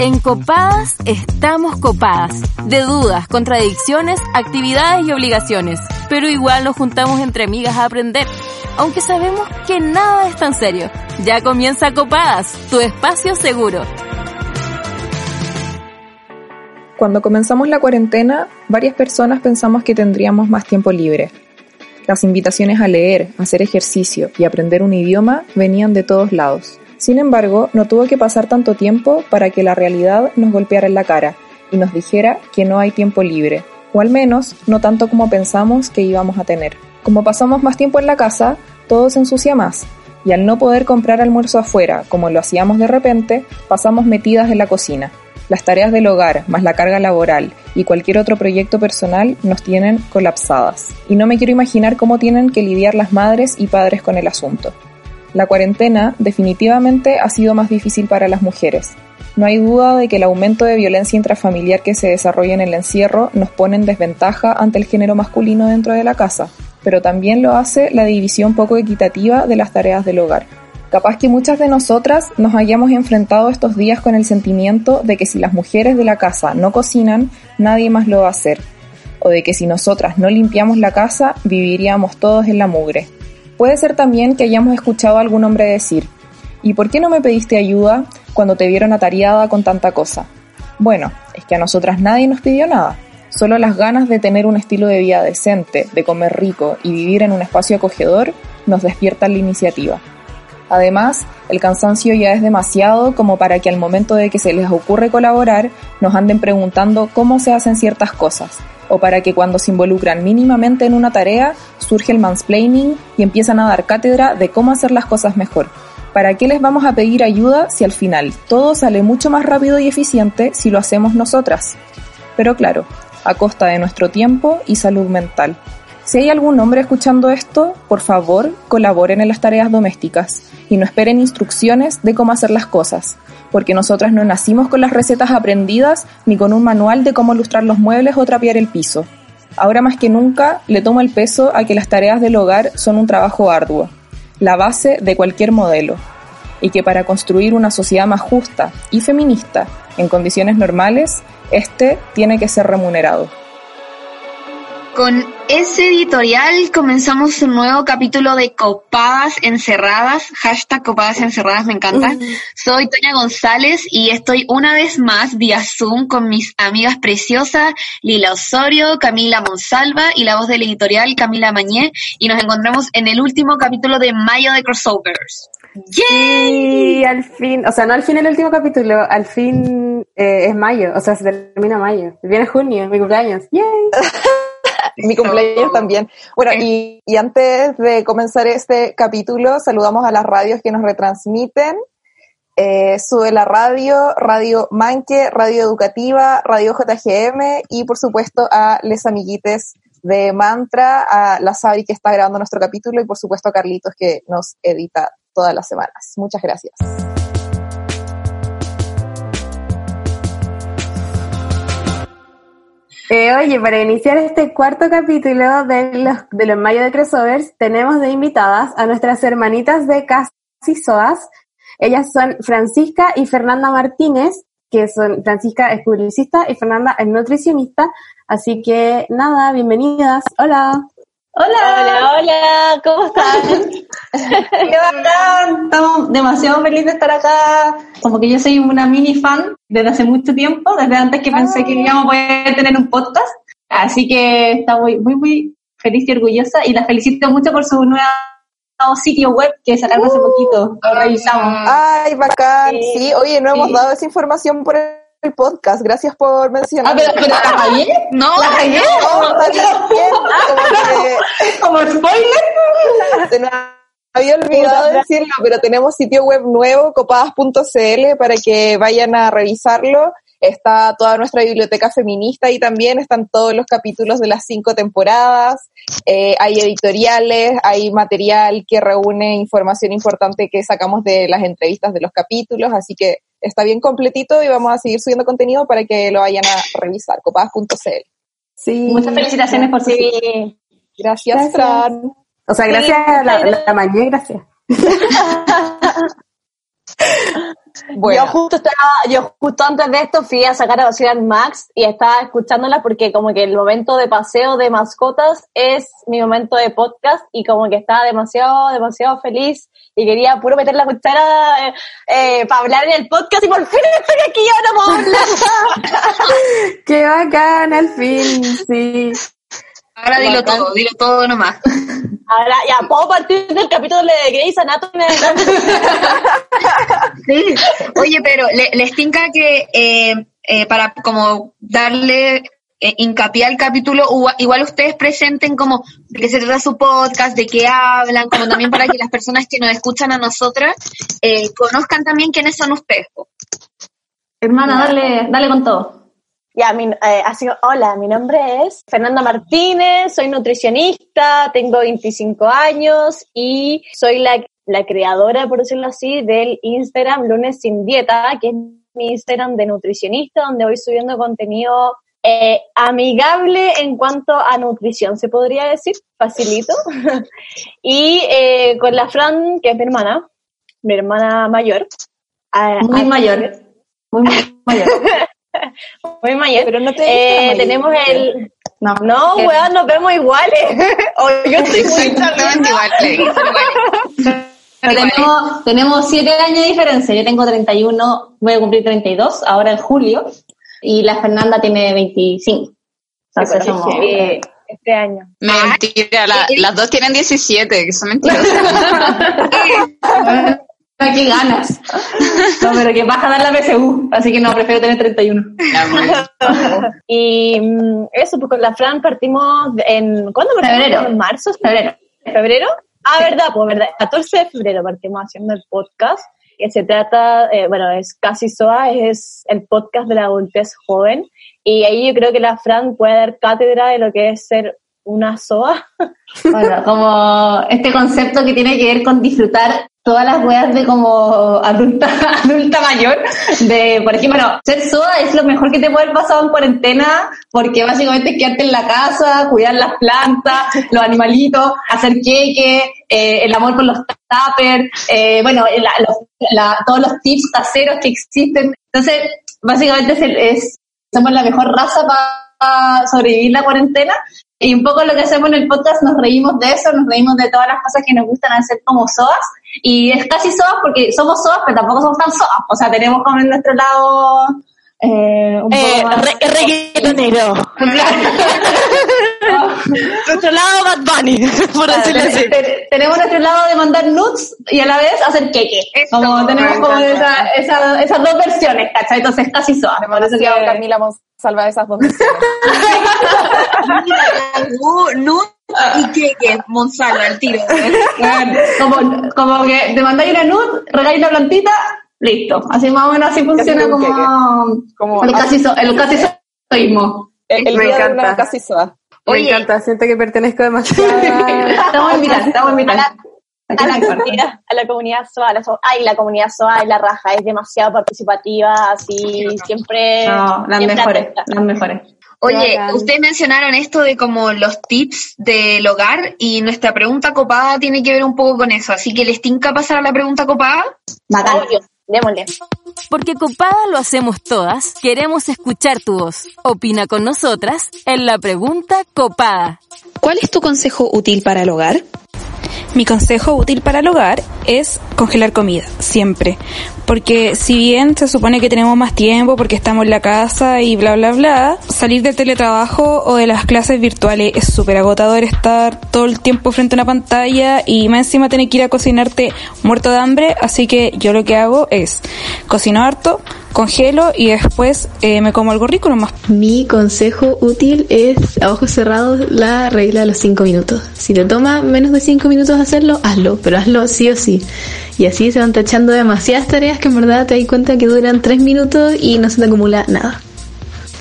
En Copadas estamos copadas. De dudas, contradicciones, actividades y obligaciones. Pero igual nos juntamos entre amigas a aprender. Aunque sabemos que nada es tan serio. Ya comienza Copadas, tu espacio seguro. Cuando comenzamos la cuarentena, varias personas pensamos que tendríamos más tiempo libre. Las invitaciones a leer, hacer ejercicio y aprender un idioma venían de todos lados. Sin embargo, no tuvo que pasar tanto tiempo para que la realidad nos golpeara en la cara y nos dijera que no hay tiempo libre, o al menos no tanto como pensamos que íbamos a tener. Como pasamos más tiempo en la casa, todo se ensucia más, y al no poder comprar almuerzo afuera, como lo hacíamos de repente, pasamos metidas en la cocina. Las tareas del hogar, más la carga laboral y cualquier otro proyecto personal nos tienen colapsadas. Y no me quiero imaginar cómo tienen que lidiar las madres y padres con el asunto. La cuarentena definitivamente ha sido más difícil para las mujeres. No hay duda de que el aumento de violencia intrafamiliar que se desarrolla en el encierro nos pone en desventaja ante el género masculino dentro de la casa, pero también lo hace la división poco equitativa de las tareas del hogar. Capaz que muchas de nosotras nos hayamos enfrentado estos días con el sentimiento de que si las mujeres de la casa no cocinan, nadie más lo va a hacer, o de que si nosotras no limpiamos la casa, viviríamos todos en la mugre. Puede ser también que hayamos escuchado a algún hombre decir, ¿y por qué no me pediste ayuda cuando te vieron atareada con tanta cosa? Bueno, es que a nosotras nadie nos pidió nada. Solo las ganas de tener un estilo de vida decente, de comer rico y vivir en un espacio acogedor nos despiertan la iniciativa. Además, el cansancio ya es demasiado como para que al momento de que se les ocurre colaborar nos anden preguntando cómo se hacen ciertas cosas, o para que cuando se involucran mínimamente en una tarea surge el mansplaining y empiezan a dar cátedra de cómo hacer las cosas mejor. ¿Para qué les vamos a pedir ayuda si al final todo sale mucho más rápido y eficiente si lo hacemos nosotras? Pero claro, a costa de nuestro tiempo y salud mental. Si hay algún hombre escuchando esto, por favor, colaboren en las tareas domésticas y no esperen instrucciones de cómo hacer las cosas, porque nosotras no nacimos con las recetas aprendidas ni con un manual de cómo lustrar los muebles o trapear el piso. Ahora más que nunca le tomo el peso a que las tareas del hogar son un trabajo arduo, la base de cualquier modelo, y que para construir una sociedad más justa y feminista en condiciones normales, este tiene que ser remunerado. Con ese editorial comenzamos un nuevo capítulo de Copadas Encerradas, hashtag Copadas Encerradas, me encanta. Soy Toña González y estoy una vez más vía Zoom con mis amigas preciosas Lila Osorio, Camila Monsalva y la voz del editorial Camila Mañé y nos encontramos en el último capítulo de Mayo de Crossovers. ¡Yay! al fin, o sea, no al fin el último capítulo, al fin eh, es mayo, o sea, se termina mayo. Viene junio, mi cumpleaños. ¡Yay! mi cumpleaños también. Bueno, y, y, antes de comenzar este capítulo, saludamos a las radios que nos retransmiten. Eh, sube la radio, Radio Manque, Radio Educativa, Radio JGM y por supuesto a les amiguites de Mantra, a la Sabri que está grabando nuestro capítulo y por supuesto a Carlitos que nos edita todas las semanas. Muchas gracias. Eh, oye, para iniciar este cuarto capítulo de los, de los Mayo de Crossovers, tenemos de invitadas a nuestras hermanitas de Casi Soas. Ellas son Francisca y Fernanda Martínez, que son, Francisca es publicista y Fernanda es nutricionista. Así que nada, bienvenidas. Hola. Hola. Hola, hola, ¿cómo están? Qué bacán, estamos demasiado felices de estar acá. Como que yo soy una mini fan desde hace mucho tiempo, desde antes que pensé que íbamos a poder tener un podcast. Así que está muy, muy, muy feliz y orgullosa y la felicito mucho por su nueva sitio web que sacaron hace poquito. Lo revisamos. Ay, bacán. Sí, oye, no hemos dado esa información por el el podcast. Gracias por mencionar. Ah, pero, pero ¿la? No, ¿La bien, Como spoiler. Se nos había olvidado decirlo, pero tenemos sitio web nuevo, copadas.cl, para que vayan a revisarlo. Está toda nuestra biblioteca feminista y también están todos los capítulos de las cinco temporadas. Eh, hay editoriales, hay material que reúne información importante que sacamos de las entrevistas de los capítulos, así que está bien completito y vamos a seguir subiendo contenido para que lo vayan a revisar, copadas.cl. Sí. Muchas felicitaciones por sí. Gracias, gracias, Fran. O sea, gracias a la, la, mañana, gracias. Yo justo estaba, yo justo antes de esto fui a sacar a Ocean Max y estaba escuchándola porque como que el momento de paseo de mascotas es mi momento de podcast y como que estaba demasiado, demasiado feliz y quería puro meter la cuchara eh, eh, para hablar en el podcast y por fin estoy aquí y ahora puedo hablar. Qué bacán, al fin, sí. Ahora dilo todo, dilo todo nomás. Ahora ya puedo partir del capítulo de Grey's Anatomy. Sí. Oye, pero le- les tinca que eh, eh, para como darle eh, hincapié al capítulo, ua- igual ustedes presenten como de qué se trata su podcast, de qué hablan, como también para que las personas que nos escuchan a nosotras eh, conozcan también quiénes son ustedes. Hermana, dale, dale con todo. Ya, mi, eh, así, hola, mi nombre es Fernanda Martínez, soy nutricionista, tengo 25 años y soy la, la creadora, por decirlo así, del Instagram Lunes Sin Dieta, que es mi Instagram de nutricionista, donde voy subiendo contenido eh, amigable en cuanto a nutrición, se podría decir, facilito. y eh, con la Fran, que es mi hermana, mi hermana mayor. a- Muy a- mayor. Muy, muy mayor. Muy mayor. Pero no te Eh, tenemos el... No, No, Eh, weón, nos vemos iguales. o yo estoy muy Exactamente igual. igual. pero tenemos, tenemos siete años de diferencia. Yo tengo 31, voy a cumplir 32 ahora en julio. Y la Fernanda tiene 25. Entonces Sí, somos... eh, este año. Mentira, la- las dos tienen 17, que son mentirosas. ¡Qué ganas! No, pero que vas a dar la PSU, así que no, prefiero tener 31. Ya, bueno. Y mm, eso, pues con la Fran partimos en... ¿Cuándo partimos? Febrero. ¿En marzo? Febrero. ¿Febrero? Ah, verdad, pues verdad. 14 de febrero partimos haciendo el podcast. Que se trata, eh, bueno, es Casi SOA, es el podcast de la adultez joven. Y ahí yo creo que la Fran puede dar cátedra de lo que es ser una SOA. Bueno, como este concepto que tiene que ver con disfrutar todas las weas de como adulta, adulta mayor, de, por ejemplo, ser soda es lo mejor que te puede haber pasado en cuarentena, porque básicamente es quedarte en la casa, cuidar las plantas, los animalitos, hacer queque, eh, el amor por los tuppers, eh, bueno, la- los- la- todos los tips caseros que existen. Entonces, básicamente es, es- somos la mejor raza para sobrevivir la cuarentena y un poco lo que hacemos en el podcast, nos reímos de eso, nos reímos de todas las cosas que nos gustan hacer como soas. Y es casi soas porque somos soas, pero tampoco somos tan soas. O sea, tenemos como en nuestro lado eh, un Eh, poco re- reggaetonero. Nuestro lado Bad Bunny, por decirlo así. Te- te- tenemos nuestro lado de mandar nudes y a la vez hacer queque. Eso, Como tenemos me como esa, esa- esas dos versiones, ¿cachai? Entonces casi soas. Por eso Demasiado que- Camila Monsalva de esas dos versiones. Y que, que Monsalva, al tiro. Como, como que te mandáis una nud, regáis la plantita, listo. Así más o menos así funciona un como, Como el casi so- el el, el Me día de encanta. Oye. Me encanta, siento que pertenezco demasiado. estamos invitados, estamos invitados. a la comunidad, a la comunidad SOA, la so- ay, la comunidad SOA es la raja, es demasiado participativa, así, siempre, No, las siempre mejores, atenta. las mejores. Oye, ustedes mencionaron esto de como los tips del hogar y nuestra pregunta copada tiene que ver un poco con eso, así que les tinca pasar a la pregunta copada. Bacán. Démosle. Porque copada lo hacemos todas, queremos escuchar tu voz. Opina con nosotras en la pregunta copada. ¿Cuál es tu consejo útil para el hogar? Mi consejo útil para el hogar es congelar comida, siempre. Porque si bien se supone que tenemos más tiempo porque estamos en la casa y bla bla bla, salir del teletrabajo o de las clases virtuales es súper agotador estar todo el tiempo frente a una pantalla y más encima tener que ir a cocinarte muerto de hambre, así que yo lo que hago es cocino harto, congelo y después eh, me como algo rico nomás. Mi consejo útil es, a ojos cerrados, la regla de los 5 minutos. Si te toma menos de 5 minutos hacerlo, hazlo, pero hazlo sí o sí. Y así se van tachando demasiadas tareas que en verdad te das cuenta que duran 3 minutos y no se te acumula nada.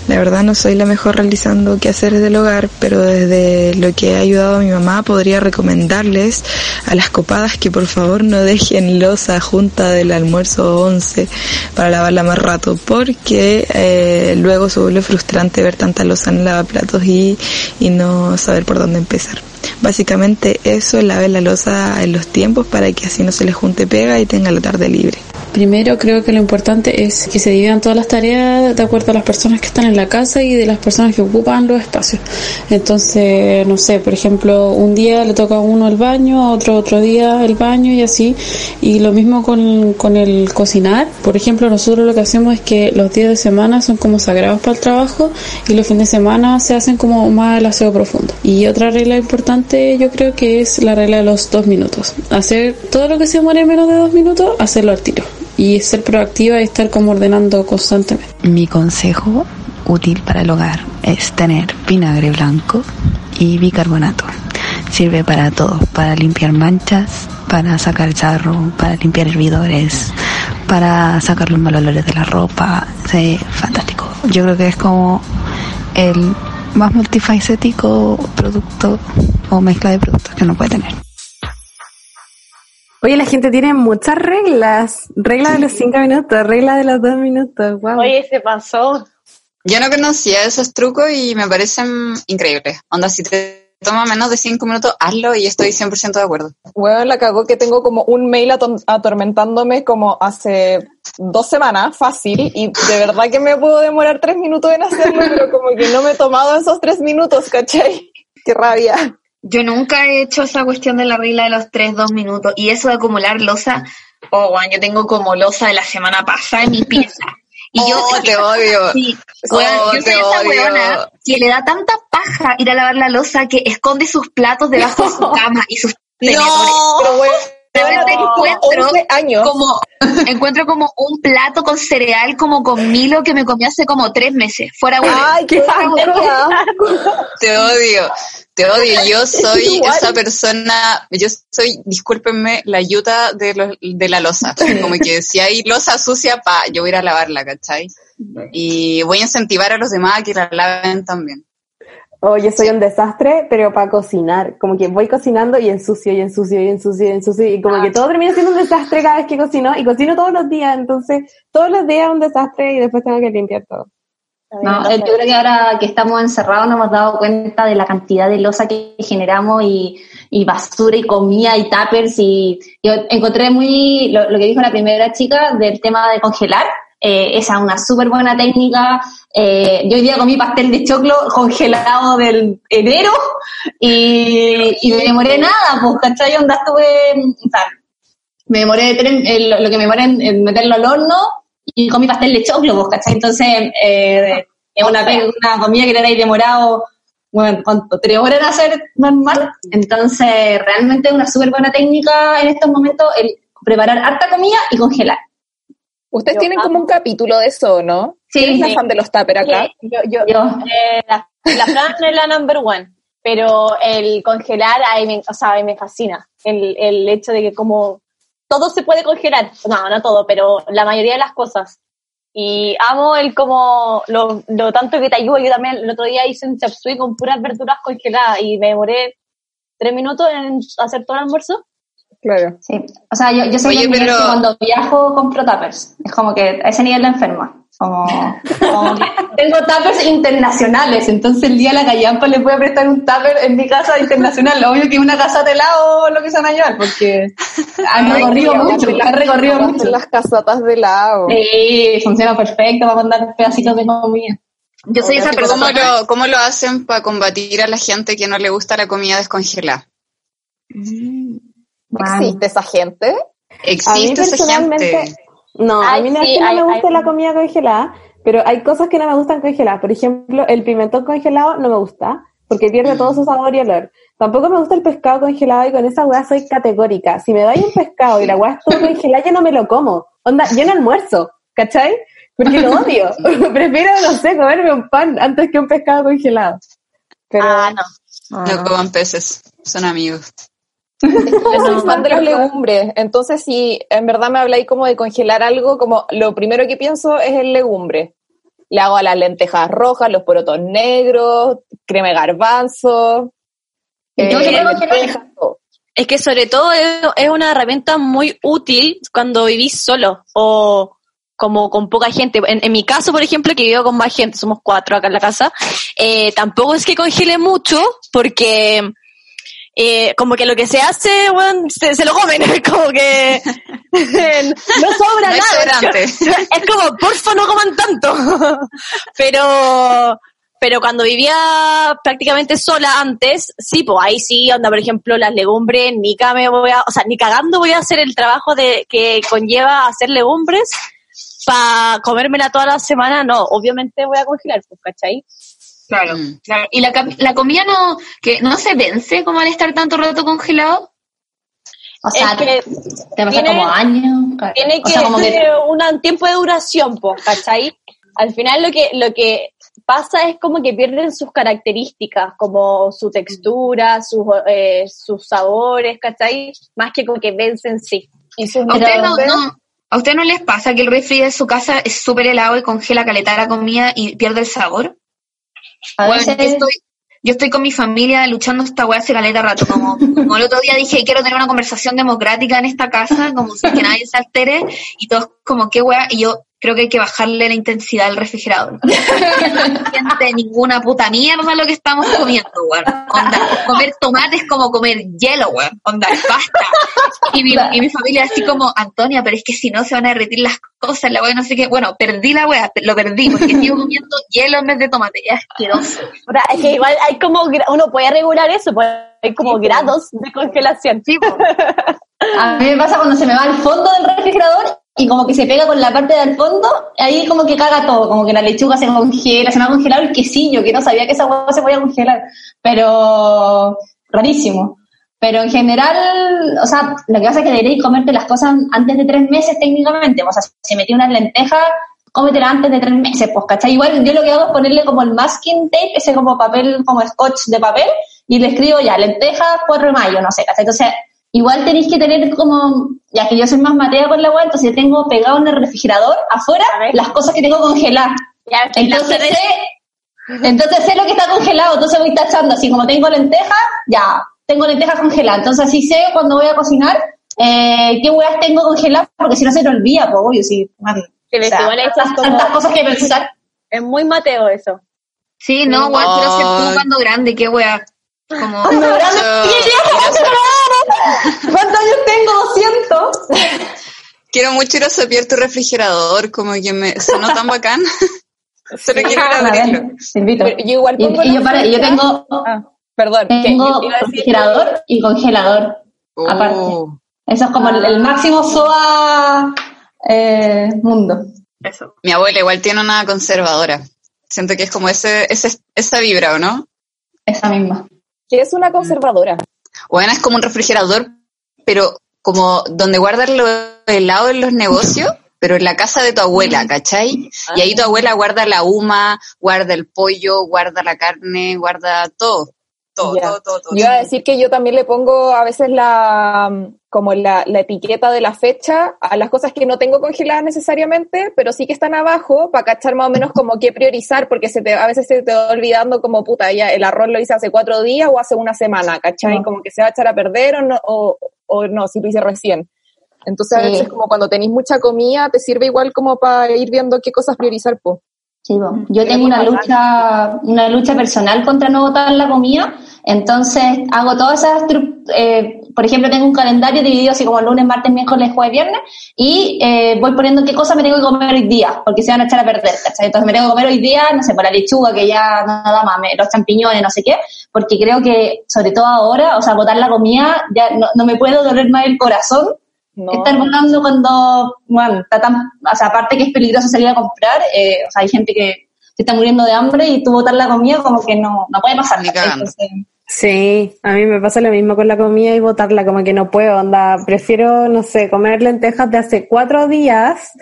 La verdad no soy la mejor realizando quehaceres del hogar, pero desde lo que ha ayudado a mi mamá podría recomendarles a las copadas que por favor no dejen losa junta del almuerzo 11 para lavarla más rato, porque eh, luego se vuelve frustrante ver tanta losa en lavaplatos y, y no saber por dónde empezar. Básicamente eso, laven la losa en los tiempos para que así no se les junte pega y tenga la tarde libre. Primero creo que lo importante es que se dividan todas las tareas de acuerdo a las personas que están en la casa y de las personas que ocupan los espacios. Entonces, no sé, por ejemplo, un día le toca a uno el baño, otro otro día el baño y así. Y lo mismo con, con el cocinar. Por ejemplo, nosotros lo que hacemos es que los días de semana son como sagrados para el trabajo y los fines de semana se hacen como más el aseo profundo. Y otra regla importante yo creo que es la regla de los dos minutos. Hacer todo lo que se demore menos de dos minutos, hacerlo al tiro. Y ser proactiva y estar como ordenando constantemente. Mi consejo útil para el hogar es tener vinagre blanco y bicarbonato. Sirve para todo, para limpiar manchas, para sacar sarro, para limpiar hervidores, para sacar los malos olores de la ropa. Sí, fantástico. Yo creo que es como el más multifacético producto o mezcla de productos que uno puede tener. Oye, la gente tiene muchas reglas. Regla de los cinco minutos, regla de los dos minutos. Wow. Oye, se pasó. Yo no conocía esos trucos y me parecen increíbles. Onda, si te toma menos de cinco minutos, hazlo y estoy 100% de acuerdo. Bueno, la cagó que tengo como un mail atormentándome como hace dos semanas, fácil, y de verdad que me puedo demorar tres minutos en hacerlo, pero como que no me he tomado esos tres minutos, ¿cachai? Qué rabia. Yo nunca he hecho esa cuestión de la regla de los 3, 2 minutos. Y eso de acumular losa, oh, bueno, yo tengo como losa de la semana pasada en mi pieza. Y yo Oh, te odio. Sí, Oh, yo soy esa weona que le da tanta paja ir a lavar la losa que esconde sus platos debajo de su cama y sus tenedores. Pero bueno, De repente encuentro 11 años. como encuentro como un plato con cereal como con Milo que me comí hace como tres meses. Fuera bueno. Ay, qué. Te odio, te odio. Yo soy Igual. esa persona, yo soy, discúlpenme, la ayuda de, los- de la losa. Como que si hay losa sucia, pa, yo voy a ir a lavarla, ¿cachai? Y voy a incentivar a los demás a que la laven también. Oye, soy un desastre, pero para cocinar. Como que voy cocinando y ensucio, y ensucio, y ensucio, y ensucio. Y como que todo termina siendo un desastre cada vez que cocino. Y cocino todos los días. Entonces, todos los días un desastre y después tengo que limpiar todo. No, yo creo que ahora que estamos encerrados nos hemos dado cuenta de la cantidad de losa que generamos y, y basura y comida y tuppers y yo encontré muy lo, lo que dijo la primera chica del tema de congelar. Eh, esa es una súper buena técnica. Eh, yo hoy día comí pastel de choclo congelado del enero y, y me demoré nada, pues, ¿cachai? Onda estuve, o sea, me demoré tres- eh, lo, que me demoré en, meterlo al horno y comí pastel de choclo, pues, ¿cachai? Entonces, eh, es una, una comida que habéis demorado, bueno, ¿cuánto? ¿Tres horas en hacer normal? Entonces, realmente es una súper buena técnica en estos momentos el preparar harta comida y congelar. Ustedes Yo tienen amo. como un capítulo de eso, ¿no? Sí, ¿Quién es la sí. fan de los tupper acá? Yo, yo, Yo. eh, la, la Fran es la number one, pero el congelar, ahí me, o sea, a mí me fascina. El, el hecho de que como todo se puede congelar, no, no todo, pero la mayoría de las cosas. Y amo el como, lo, lo tanto que te ayuda. Yo también el otro día hice un chop suey con puras verduras congeladas y me demoré tres minutos en hacer todo el almuerzo. Claro. Sí. O sea, yo, yo soy Oye, pero- que cuando viajo compro tuppers. Es como que a ese nivel de enferma. Como, tengo tuppers internacionales, entonces el día de la callampa les voy a prestar un tupper en mi casa internacional. Obvio que una casa de helado lo que se van a llevar, porque han recorrido mucho, han recorrido mucho. Las casatas de lado. Sí, funciona perfecto para mandar pedacitos de comida. Yo soy esa ¿Cómo persona. lo, ¿Cómo lo hacen para combatir a la gente que no le gusta la comida descongelada? ¿Existe esa gente? ¿Existe esa personalmente- gente? No, a mí no sí, es que no hay- me guste hay- la comida congelada, pero hay cosas que no me gustan congeladas. Por ejemplo, el pimentón congelado no me gusta, porque pierde todo su sabor y olor. Tampoco me gusta el pescado congelado y con esa weá soy categórica. Si me dais un pescado y la weá estuvo congelada, yo no me lo como. Onda, yo no almuerzo, ¿cachai? Porque lo odio. Prefiero, no sé, comerme un pan antes que un pescado congelado. Pero, Ah, no. No coman peces, son amigos. Yo soy fan de las legumbres, entonces si en verdad me habláis como de congelar algo, como lo primero que pienso es el legumbre. Le hago a las lentejas rojas, los porotos negros, crema de garbanzo. ¿Y tú eh, lentejas, todo. Es que sobre todo es, es una herramienta muy útil cuando vivís solo o como con poca gente. En, en mi caso, por ejemplo, que vivo con más gente, somos cuatro acá en la casa, eh, tampoco es que congele mucho porque eh, como que lo que se hace, bueno, se, se lo comen, como que no sobra No nada. Es, es como, porfa, no coman tanto. pero, pero cuando vivía prácticamente sola antes, sí, pues ahí sí, onda, por ejemplo, las legumbres, ni me voy a, o sea, ni cagando voy a hacer el trabajo de que conlleva hacer legumbres para comérmela toda la semana, no, obviamente voy a congelar, pues, ¿cachai? Claro, claro. Y la, la comida no, que no se vence como al estar tanto rato congelado. O sea, Es que te pasa tiene- como años. tiene o que como un tiempo de duración, pues, ¿cachai? Al final lo que, lo que pasa es como que pierden sus características, como su textura, sus, eh, sus sabores, ¿cachai? Más que como que vencen sí. Y sus ¿A usted no, no- ¿A usted no les pasa que el refri de su casa es súper helado y congela caleta la comida y pierde el sabor? A Bueno, veces- yo, estoy, yo estoy con mi familia luchando esta weá hace caleta rato. Como, como el otro día dije, quiero tener una conversación democrática en esta casa, como sin que nadie se altere, y todos como, qué weá, y yo creo que hay que bajarle la intensidad al refrigerador. No siente ninguna puta mierda lo que estamos comiendo, weón. Onda, comer tomate es como comer hielo, weón. Onda, basta. Y mi, y mi familia así como, Antonia, pero es que si no se van a derretir las cosas, la weá, no sé qué. Bueno, perdí la weá, lo perdí, porque sigo comiendo hielo en vez de tomate, ya es asqueroso. O sea, es que igual hay como, uno puede regular eso, pues hay como grados de congelación. A mí me pasa cuando se me va al fondo del refrigerador y como que se pega con la parte del fondo, ahí como que caga todo, como que la lechuga se congela, se me ha congelado el quesillo, que no sabía que esa hueá se podía congelar, pero rarísimo. Pero en general, o sea, lo que pasa es que deberéis comerte las cosas antes de tres meses técnicamente, o sea, si metí unas lentejas, cómetela antes de tres meses, pues, ¿cachai? Igual yo lo que hago es ponerle como el masking tape, ese como papel, como scotch de papel, y le escribo ya, lentejas 4 de mayo, no sé, ¿cachai? Entonces, igual tenéis que tener como, ya que yo soy más matea con la web, entonces tengo pegado en el refrigerador afuera las cosas que tengo congeladas. Entonces sé, entonces sé lo que está congelado, entonces voy tachando así como tengo lentejas, ya, tengo lentejas congeladas, entonces así sé cuando voy a cocinar eh, qué huevas tengo congeladas, porque si no se te olvida, pues obvio, si, man, Que o sea, igual tantas, como- tantas cosas que pensar. Es muy Mateo eso. Sí, no, weón, quiero ser tú cuando grande, qué weá. Como, Cuando grande. ¿Cuántos años tengo? 200. Quiero mucho ir a sapear tu refrigerador, como que me sonó tan bacán. Solo quiero ir a A abrirlo. ver, te invito. Pero yo igual Y, pongo y yo, la para, y yo fecha- tengo, Ah, perdón. tengo refrigerador y congelador. Aparte. Oh. Eso es como el, el máximo SOA eh, mundo. eso. Mi abuela igual tiene una conservadora. Siento que es como ese, ese, esa vibra, ¿o no? Esa misma. Que es una conservadora. Bueno, es como un refrigerador, pero como donde guardan los helados en los negocios, pero en la casa de tu abuela, ¿cachai? Y ahí tu abuela guarda la huma, guarda el pollo, guarda la carne, guarda todo. Todo, todo, todo, todo. Yo iba a decir que yo también le pongo a veces la como la, la etiqueta de la fecha a las cosas que no tengo congeladas necesariamente, pero sí que están abajo para cachar más o menos como qué priorizar, porque se te, a veces se te va olvidando como puta, ya el arroz lo hice hace cuatro días o hace una semana, ¿cachai? Como que se va a echar a perder o no, o, o no, si lo hice recién. Entonces a veces como cuando tenéis mucha comida te sirve igual como para ir viendo qué cosas priorizar, po. Sí, bo. yo tengo una lucha, una lucha personal contra no botar la comida, entonces hago todas esas, eh, por ejemplo, tengo un calendario dividido así como lunes, martes, miércoles, jueves, viernes, y eh, voy poniendo qué cosas me tengo que comer hoy día, porque se van a echar a perder, ¿cachai? Entonces me tengo que comer hoy día, no sé, por la lechuga, que ya no da más, me- los champiñones, no sé qué, porque creo que, sobre todo ahora, o sea, botar la comida, ya no, no me puedo doler más el corazón, No. estar votando cuando, bueno, está tan, o sea, aparte que es peligroso salir a comprar, eh, o sea, hay gente que se está muriendo de hambre y tú botar la comida como que no, no puede pasar. Ni. Entonces, Sí, a mí me pasa lo mismo con la comida y botarla, como que no puedo, onda, prefiero, no sé, comer lentejas de hace cuatro días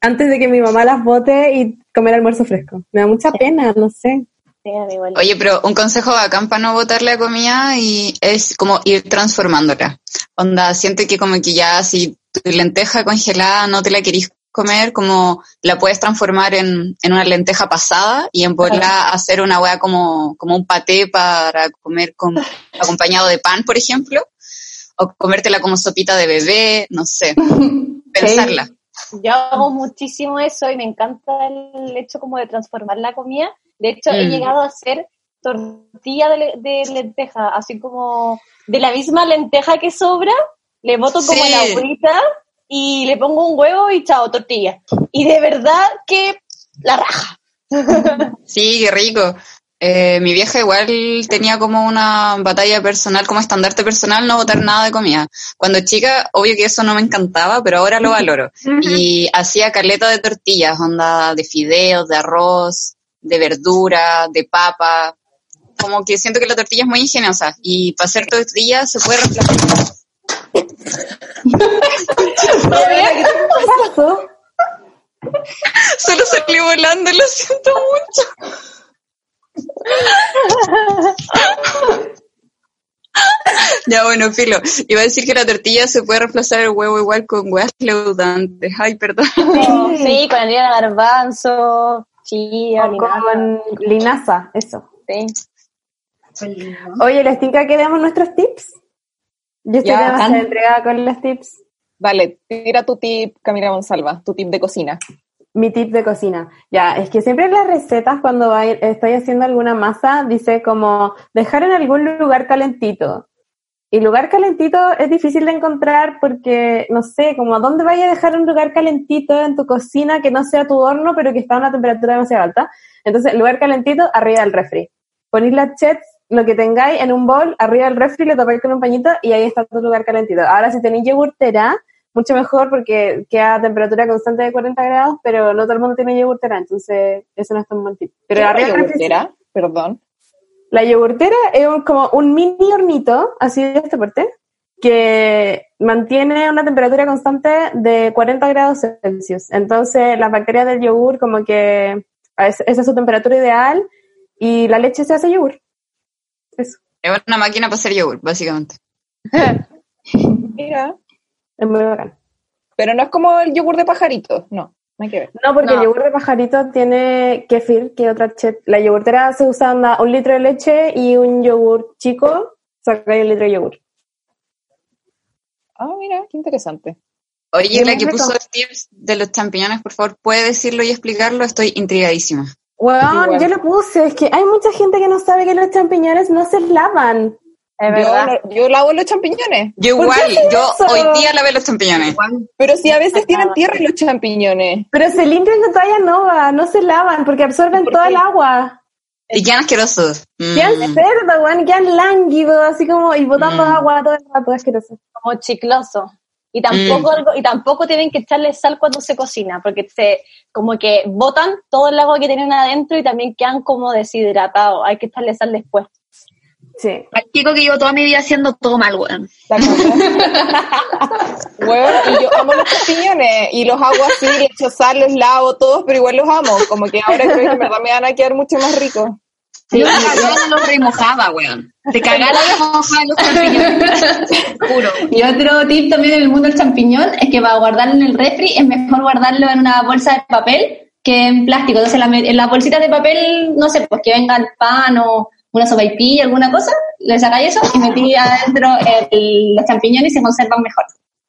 antes de que mi mamá las bote y comer almuerzo fresco. Me da mucha pena, no sé. Sí, igual. Oye, pero un consejo bacán para no botar la comida y es como ir transformándola. Onda, siente que como que ya si tu lenteja congelada no te la querís comer, como la puedes transformar en, en una lenteja pasada y en poderla hacer una hueá como, como un paté para comer con, acompañado de pan, por ejemplo, o comértela como sopita de bebé, no sé, pensarla. Yo hago muchísimo eso y me encanta el hecho como de transformar la comida. De hecho, he Mm. llegado a hacer tortilla de, le- de lenteja, así como de la misma lenteja que sobra, le boto como la agüita y le pongo un huevo y chao, tortilla. Y de verdad que la raja. Sí, qué rico. Eh, mi vieja igual tenía como una batalla personal, como estandarte personal, no botar nada de comida. Cuando chica, obvio que eso no me encantaba, pero ahora lo valoro. Y hacía caleta de tortillas, onda de fideos, de arroz, de verdura, de papa. Como que siento que la tortilla es muy ingeniosa. Y para hacer tortillas se puede reemplazar. Solo salí volando, lo siento mucho. Ya, bueno, filo. Iba a decir que la tortilla se puede reemplazar el huevo igual con huevas leudantes. Ay, perdón. Sí, con harina de garbanzo, chía, O con linaza, eso. Sí. Oye, ¿les tinca que veamos nuestros tips? Yo estoy Ya, demasiado bacán. entregada con los tips. Dale, tira tu tip, Camila Monsalva, tu tip de cocina. Mi tip de cocina. Ya, es que siempre en las recetas cuando estoy haciendo alguna masa dice como dejar en algún lugar calentito. Y lugar calentito es difícil de encontrar porque, no sé, como a dónde vaya a dejar un lugar calentito en tu cocina que no sea tu horno, pero que está a una temperatura demasiado alta. Entonces, lugar calentito arriba del refri. Ponéis las chets, lo que tengáis en un bol, arriba del refri, lo tapáis con un pañito y ahí está tu lugar calentito. Ahora, si tenéis yogurtera, mucho mejor porque queda a temperatura constante de 40 grados, pero no todo el mundo tiene yogurtera, entonces eso no es tan buen tip. Pero ¿Qué es la arriba del refri yogurtera? Perdón. La yogurtera es un- como un mini hornito, así de este porte, que mantiene una temperatura constante de 40 grados Celsius. Entonces, las bacterias del yogur, como que esa es su temperatura ideal y la leche se hace yogur. Eso. Es una máquina para hacer yogur, básicamente. Mira. Es muy bacán. Pero no es como el yogur de pajarito, no hay que ver. No, porque No. el yogur de pajarito tiene kefir, que otra chet. La yogurtera se usa un litro de leche y un yogur chico, sacáis un litro de yogur. Ah, mira, qué interesante. Oye, la que rico. puso el tips de los champiñones, por favor, ¿puede decirlo y explicarlo? Estoy intrigadísima. Bueno, yo lo puse, es que hay mucha gente que no sabe que los champiñones no se lavan. Es Yo, verdad. yo lavo los champiñones. Yo ¿Por qué igual, yo eso? hoy día lavé los champiñones. Pero si a veces tienen tierra los champiñones. Pero se limpian con toalla nova, no se lavan porque absorben ¿Por todo qué? el agua. Y quedan asquerosos. Mm. Quedan cerdos, weón, quedan lánguidos, así como, y botando Mm. agua todo el rato, asqueroso. como chicloso. Y tampoco, Mm. algo- y tampoco tienen que echarle sal cuando se cocina, porque se, como que botan todo el agua que tienen adentro y también quedan como deshidratados. Hay que echarle sal después. Sí. Practico que llevo toda mi vida haciendo todo mal, weón. La Bueno, y yo amo los champiñones y los hago así, le echo sal, los lavo todos, pero igual los amo. Como que ahora creo que en verdad me van a quedar mucho más ricos. Yo la cagada los remojaba, weón. Te cagaba la remojaba los champiñones. Juro. Y otro tip también en el mundo del champiñón es que para guardarlo en el refri es mejor guardarlo en una bolsa de papel que en plástico. Entonces, en las bolsitas de papel, no sé, pues que vengan pan o una sopaipilla, alguna cosa, le sacáis eso y metí adentro el- los champiñones y se conservan mejor.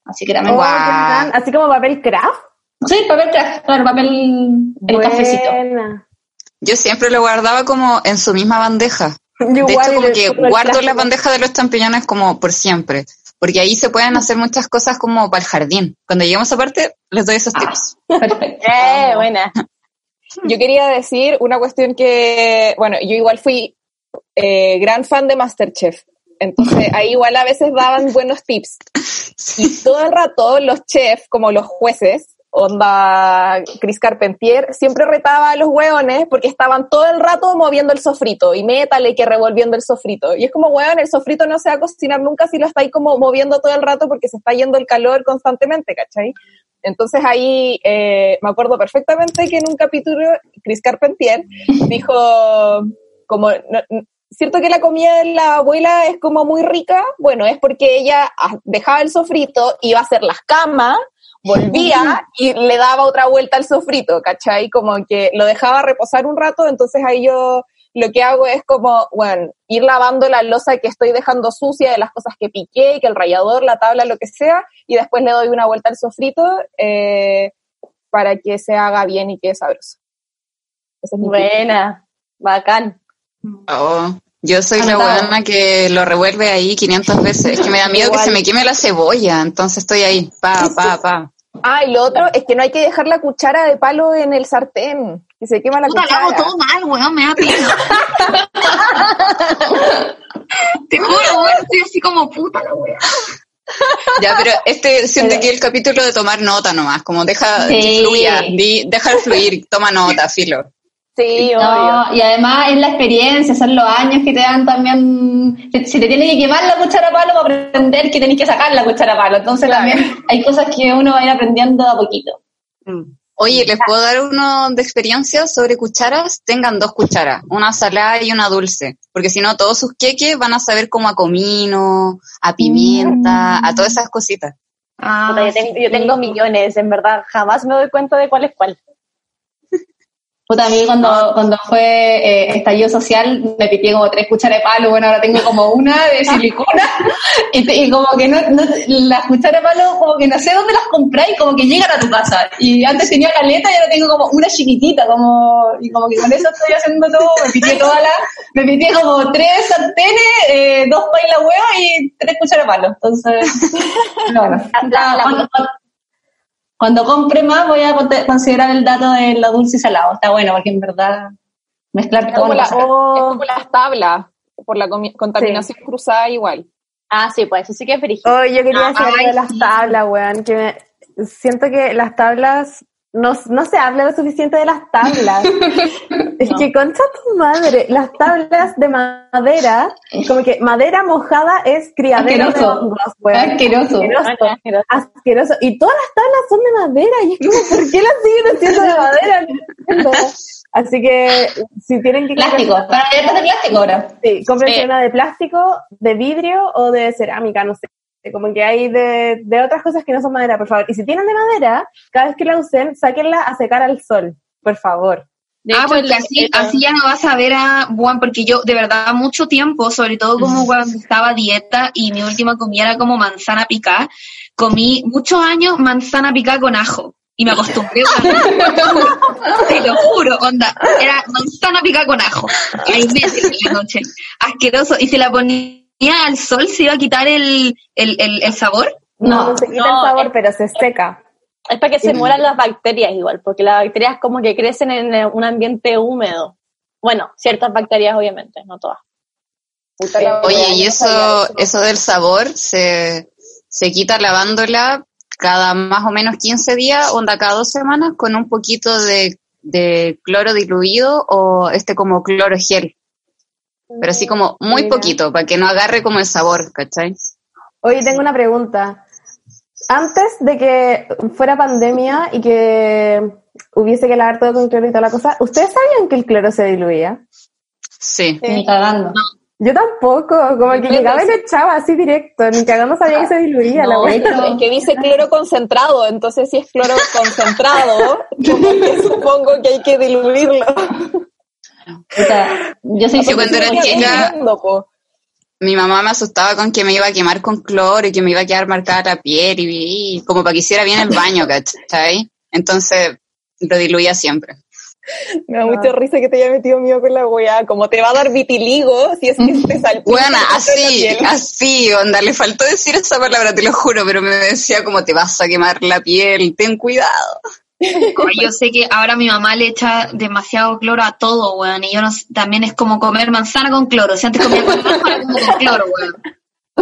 Así que también. Oh. Así como papel craft. Sí, papel craft, claro, papel, el cafecito. Yo siempre lo guardaba como en su misma bandeja. Yo De hecho, como que guardo la bandeja de los champiñones como por siempre. Porque ahí se pueden hacer muchas cosas como para el jardín. Cuando lleguemos a parte, les doy esos tips. Perfecto. Eh, buena. Yo quería decir una cuestión que, bueno, yo igual fui eh, gran fan de Masterchef. Entonces, ahí igual a veces daban buenos tips. Y todo el rato los chefs, como los jueces, onda Chris Carpentier, siempre retaba a los hueones porque estaban todo el rato moviendo el sofrito y métale que revolviendo el sofrito. Y es como, hueón, el sofrito no se va a cocinar nunca si lo estáis como moviendo todo el rato porque se está yendo el calor constantemente, ¿cachai? Entonces ahí eh, me acuerdo perfectamente que en un capítulo Chris Carpentier dijo como, no- cierto que la comida de la abuela es como muy rica, bueno, es porque ella ah, dejaba el sofrito, iba a hacer las camas, volvía y le daba otra vuelta al sofrito, ¿cachai? Como que lo dejaba reposar un rato, entonces ahí yo lo que hago es como, bueno, ir lavando la losa que estoy dejando sucia de las cosas que piqué, que el rallador, la tabla, lo que sea, y después le doy una vuelta al sofrito eh, para que se haga bien y quede sabroso. Ese es mi tip. Buena. Bacán. Oh, yo soy la buena que lo revuelve ahí 500 veces. Es que me da miedo que se me queme la cebolla, entonces estoy ahí, pa, pa, pa. Ah, y lo otro es que no hay que dejar la cuchara de palo en el sartén, que se quema la Puta, cuchara. hago todo mal, weón, me da pena. Te juro, weón, estoy así como puta la weá. Ya, pero este siento que el capítulo de tomar nota nomás, como deja Sí. fluya, di, deja fluir, toma nota, filo. Sí, No, obvio. y además es la experiencia, son los años que te dan también. Se te tiene que quemar la cuchara a palo para aprender que tenés que sacar la cuchara a palo. Entonces también hay cosas que uno va a ir aprendiendo a poquito. Oye, ¿les puedo dar uno de experiencia sobre cucharas? Tengan dos cucharas, una salada y una dulce, porque si no todos sus queques van a saber como a comino, a pimienta, a todas esas cositas. Ah, Puta, yo, tengo, yo tengo millones, en verdad. Jamás me doy cuenta de cuál es cuál. Puta, a mí cuando, cuando fue eh, estallido social me pitié como tres cucharas de palo, bueno, ahora tengo como una de silicona y, te- y como que no, no, las cucharas de palo como que no sé dónde las compráis, como que llegan a tu casa. Y antes tenía caleta y ahora tengo como una chiquitita, como, y como que con eso estoy haciendo todo, me pitié toda la, me pitié como tres sartenes, eh, dos pailas huevos y tres cucharas de palo. Entonces, bueno. cuando, cuando compre más voy a considerar el dato de lo dulce y salado. Está bueno, porque en verdad mezclar Es todo como, no la- pasa. es como las tablas, por la contaminación cruzada igual. Ah, sí, pues eso sí que es brígido. Oh, yo quería Ay, de las tablas, weón, que me- siento que las tablas, no, no se habla lo suficiente de las tablas. es que concha tu madre, las tablas de madera, como que madera mojada es criadero Asqueroso. de hongos, weón. Asqueroso. Asqueroso. Asqueroso. Y todas las tablas son de madera, y es como, ¿por qué las siguen haciendo de madera? No. Así que, si tienen que... Plástico, para de plástico ahora. Sí, cómprense Sí. una de plástico, de vidrio o de cerámica, no sé. Como que hay de, de otras cosas que no son madera, por favor. Y si tienen de madera, cada vez que la usen, sáquenla a secar al sol, por favor. ah, porque así, así ya no vas a ver a Juan, porque yo de verdad mucho tiempo, sobre todo como cuando estaba a dieta y mi última comida era como manzana picada, comí muchos años manzana picada con ajo. Y me acostumbré, te lo juro, onda, era manzana picada con ajo. Ahí meses en la noche. Asqueroso. Y si la ponía al sol, se iba a quitar el, el, el, el sabor. No, no se quita no, el sabor, pero se seca. Es para que se mueran las bacterias igual, porque las bacterias como que crecen en eh, un ambiente húmedo. Bueno, ciertas bacterias obviamente, no todas. Oye, y eso, eso del sabor se, se quita lavándola cada más o menos 15 días, onda cada dos semanas, con un poquito de, de cloro diluido o este como cloro gel. Pero así como muy Mira. poquito, para que no agarre como el sabor, ¿cachai? Oye, tengo una pregunta. Antes de que fuera pandemia y que hubiese que lavar todo con cloro y toda la cosa, ¿ustedes sabían que el cloro se diluía? Sí. Ni cagando. Yo tampoco, como que llegaba y lo echaba así directo, ni cagando sabía que se diluía la wea. es que dice cloro concentrado, entonces si es cloro concentrado, como que supongo que hay que diluirlo. Yo soy Yo cuando era chica, mi mamá me asustaba con que me iba a quemar con cloro y que me iba a quedar marcada la piel y, y como para que hiciera bien el baño, ¿cachai? Entonces lo diluía siempre. Me da mucha risa que te haya metido miedo con la weá, como te va a dar vitiligo si es que te salpica. Bueno, así, así, onda, le faltó decir esa palabra, te lo juro, pero me decía como te vas a quemar la piel, ten cuidado. Yo sé que ahora mi mamá le echa demasiado cloro a todo, weón. Y yo no también es como comer manzana con cloro. Si antes comía con ahora como con cloro, weón.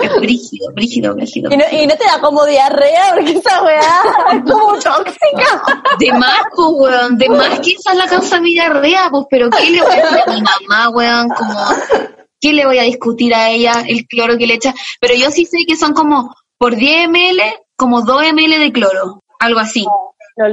Es brígido, brígido, brígido. ¿Y no, y no te da como diarrea porque esa weá es como tóxica. De más, pues, weón. De más que esa es la causa de mi diarrea, pues. Pero ¿qué le voy a decir a mi mamá, weón? Como, ¿qué le voy a discutir a ella el cloro que le echa? Pero yo sí sé que son como, por 10 ml, como 2 ml de cloro. Algo así.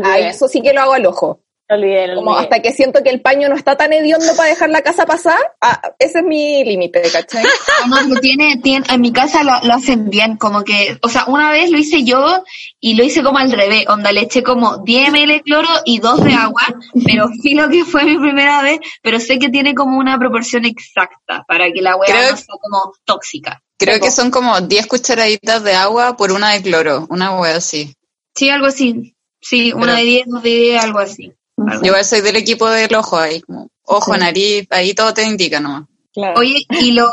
Ay, eso sí que lo hago al ojo. Lo olvidé, lo Como olvidé. hasta que siento que el paño no está tan hediondo para dejar la casa pasar, ah, ese es mi límite, ¿cachai? No, no, tiene, tiene, en mi casa lo, lo hacen bien, como que, o sea, una vez lo hice yo y lo hice como al revés, onda, le eché como 10 ml de cloro y 2 de agua, pero filo que fue mi primera vez, pero sé que tiene como una proporción exacta para que la hueá Creo- no sea como tóxica. Creo que son como 10 cucharaditas de agua por una de cloro, una wea así. Sí, algo así. Sí, una Pero- de 10, dos de 10, algo así. Algo Yo igual soy del equipo del ojo ahí, como ojo, Sí. nariz, ahí todo te indica nomás. Oye, ¿y lo,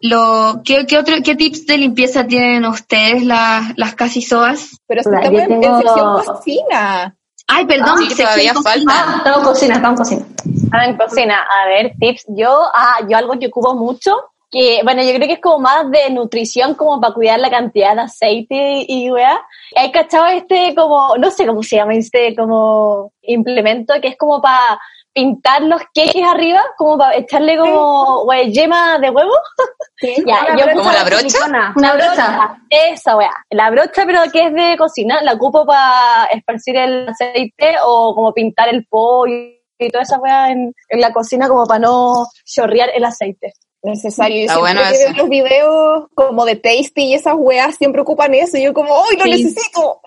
lo, qué, qué otro, qué tips de limpieza tienen ustedes las, las casi soas? Pero Hola, estamos en, en tengo- sección cocina. Ay, perdón, Sí, sección todavía falta. Ah, estamos en cocina, estamos en cocina. Ah, en cocina. A ver, tips. Yo, ah, yo algo que ocupo mucho, que, bueno, yo creo que es como más de nutrición, como para cuidar la cantidad de aceite y weá. Hay cachado este como, no sé cómo se llama, este como implemento que es como para pintar los queques arriba, como para echarle como we, yema de huevo. ya, una yo brocha ¿Como la brocha? silicona. Una brocha. esa weá, la brocha pero que es de cocina, la ocupo para esparcir el aceite o como pintar el pollo y toda esa weá en, en la cocina como para no chorrear el aceite. Necesario. Yo Está siempre bueno que veo los videos como de Tasty y esas weas siempre ocupan eso. Y yo como, ¡ay, lo Sí. necesito!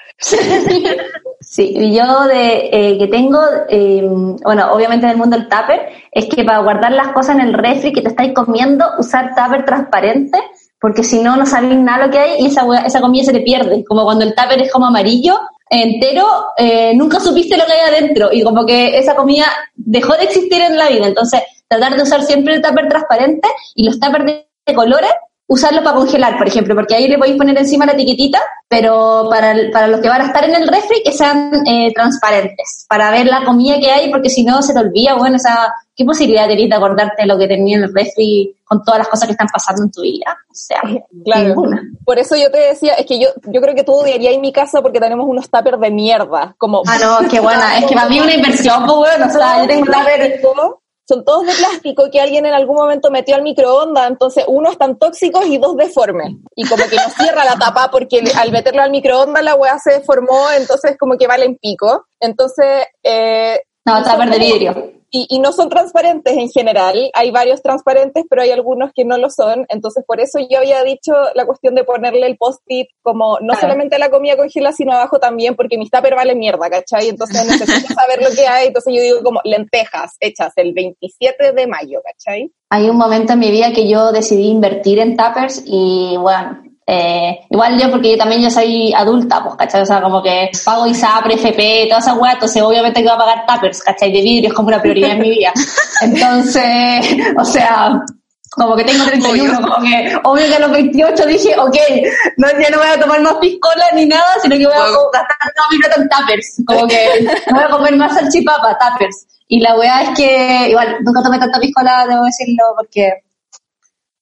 Sí, y yo de eh, que tengo, eh, bueno, obviamente en el mundo del tupper, es que para guardar las cosas en el refri que te estáis comiendo, usar tupper transparente, porque si no, no sabéis nada lo que hay y esa, hue- esa comida se te pierde. Como cuando el tupper es como amarillo, entero, eh, nunca supiste lo que hay adentro y como que esa comida dejó de existir en la vida. Entonces, tratar de usar siempre el tupper transparente y los tuppers de, de colores, usarlo para congelar, por ejemplo, porque ahí le podéis poner encima la etiquetita, pero para, el- para los que van a estar en el refri, que sean eh, transparentes, para ver la comida que hay, porque si no se te olvida, bueno, esa, ¿qué posibilidad tenéis de acordarte de lo que tenía en el refri con todas las cosas que están pasando en tu vida? O sea, Claro. ninguna. Por eso yo te decía, es que yo, yo creo que tú odiarías en mi casa porque tenemos unos tuppers de mierda. Como, Ah, no, qué buena, es que para mí es una inversión, pues bueno, o sea, yo tengo un tupper son todos de plástico que alguien en algún momento metió al microondas, entonces uno están tóxicos y dos deformes. Y como que no cierra la tapa porque al meterlo al microondas la weá se deformó, entonces como que valen pico. Entonces, eh, No, tupper de vidrio. Y, y no son transparentes en general, hay varios transparentes, pero hay algunos que no lo son, entonces por eso yo había dicho la cuestión de ponerle el post-it como no Claro. solamente la comida congelada, sino abajo también, porque mis tupper valen mierda, ¿cachai? Entonces necesito saber lo que hay, entonces yo digo como lentejas hechas el 27 de mayo, ¿cachai? Hay un momento en mi vida que yo decidí invertir en tuppers y bueno, eh, igual yo porque yo también ya soy adulta, pues, ¿cachai? O sea, como que pago ISAPRE, FP, toda esa weá, entonces obviamente que voy a pagar tuppers, ¿cachai? De vidrio es como una prioridad en mi vida. Entonces, o sea, como que tengo 31, como que obvio que a los 28 dije, ok, no, ya no voy a tomar más piscola ni nada, sino que voy a Wow. gastar todo mi plata en tuppers, como que no voy a comer más salchipapa, tuppers. Y la weá es que, igual, nunca tomé tanta piscola, debo decirlo, porque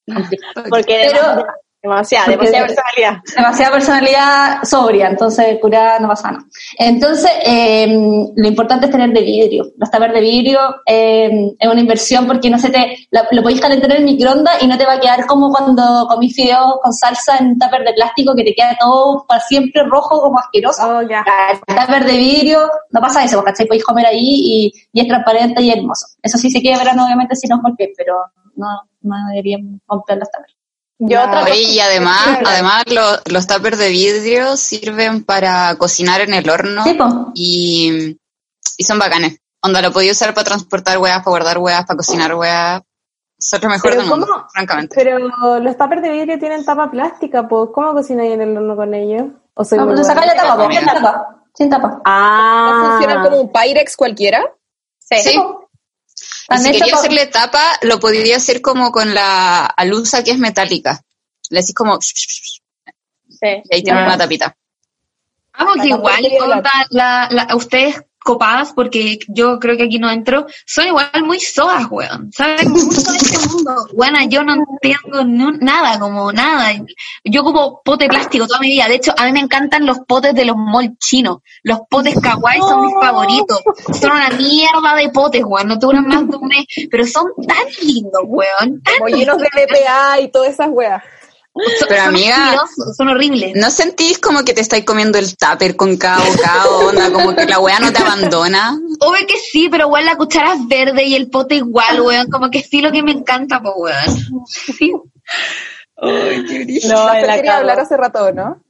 Porque Pero- demasiada, demasiada personalidad. demasiada personalidad sobria, entonces cura no pasa nada. Entonces, eh, lo importante es tener de vidrio. Los tuppers de vidrio eh, es una inversión porque no se te, la- lo podéis calentar en el microondas y no te va a quedar como cuando comís fideos con salsa en un tupper de plástico que te queda todo para siempre rojo como asqueroso. Oh, ya. El tupper de vidrio, no pasa eso, ¿cachai? Podéis comer ahí y, y es transparente y hermoso. Eso sí se quiebran, obviamente, si no es golpe, pero no, no deberían comprar los tuppers. Yo Oye, cosa- y además, además lo- los tuppers de vidrio sirven para cocinar en el horno Sí, po. y, y son bacanes. Onda, lo podía usar para transportar huevas, para guardar huevas, para cocinar huevas. Es lo mejor Pero del mundo, ¿cómo? francamente. Pero los tuppers de vidrio tienen tapa plástica, pues ¿cómo cocináis en el horno con ellos? ¿O soy No, pues sacáis la tapa, sin tapa, sin tapa. Ah, ¿Funcionan como un Pyrex cualquiera? Sí. Y si quería hacerle tapa, lo podría hacer como con la alusa que es metálica. Le decís como... Sí. Y ahí tiene una tapita. Ah, porque La igual la- la, la- ustedes copadas, porque yo creo que aquí no entro, son igual muy soas, weón. Saben mucho de este mundo. Bueno, yo no entiendo ni nada, como nada. Yo como pote plástico toda mi vida. De hecho, a mí me encantan los potes de los mall chinos. Los potes kawaii son mis favoritos. Son una mierda de potes, weón. No duran más de un mes, pero son tan lindos, weón. Tan Como llenos de BPA y todas esas weas. Son- Pero son amiga, son horribles. ¿No sentís como que te estáis comiendo el tupper con cada bocado? Onda, como que la weá no te abandona. Obvio que sí, pero igual la cuchara es verde y el pote igual, weón. Como que sí lo que me encanta, pues, weón. Sí. Ay, qué brillo. No, la quería hablar hace rato, ¿no?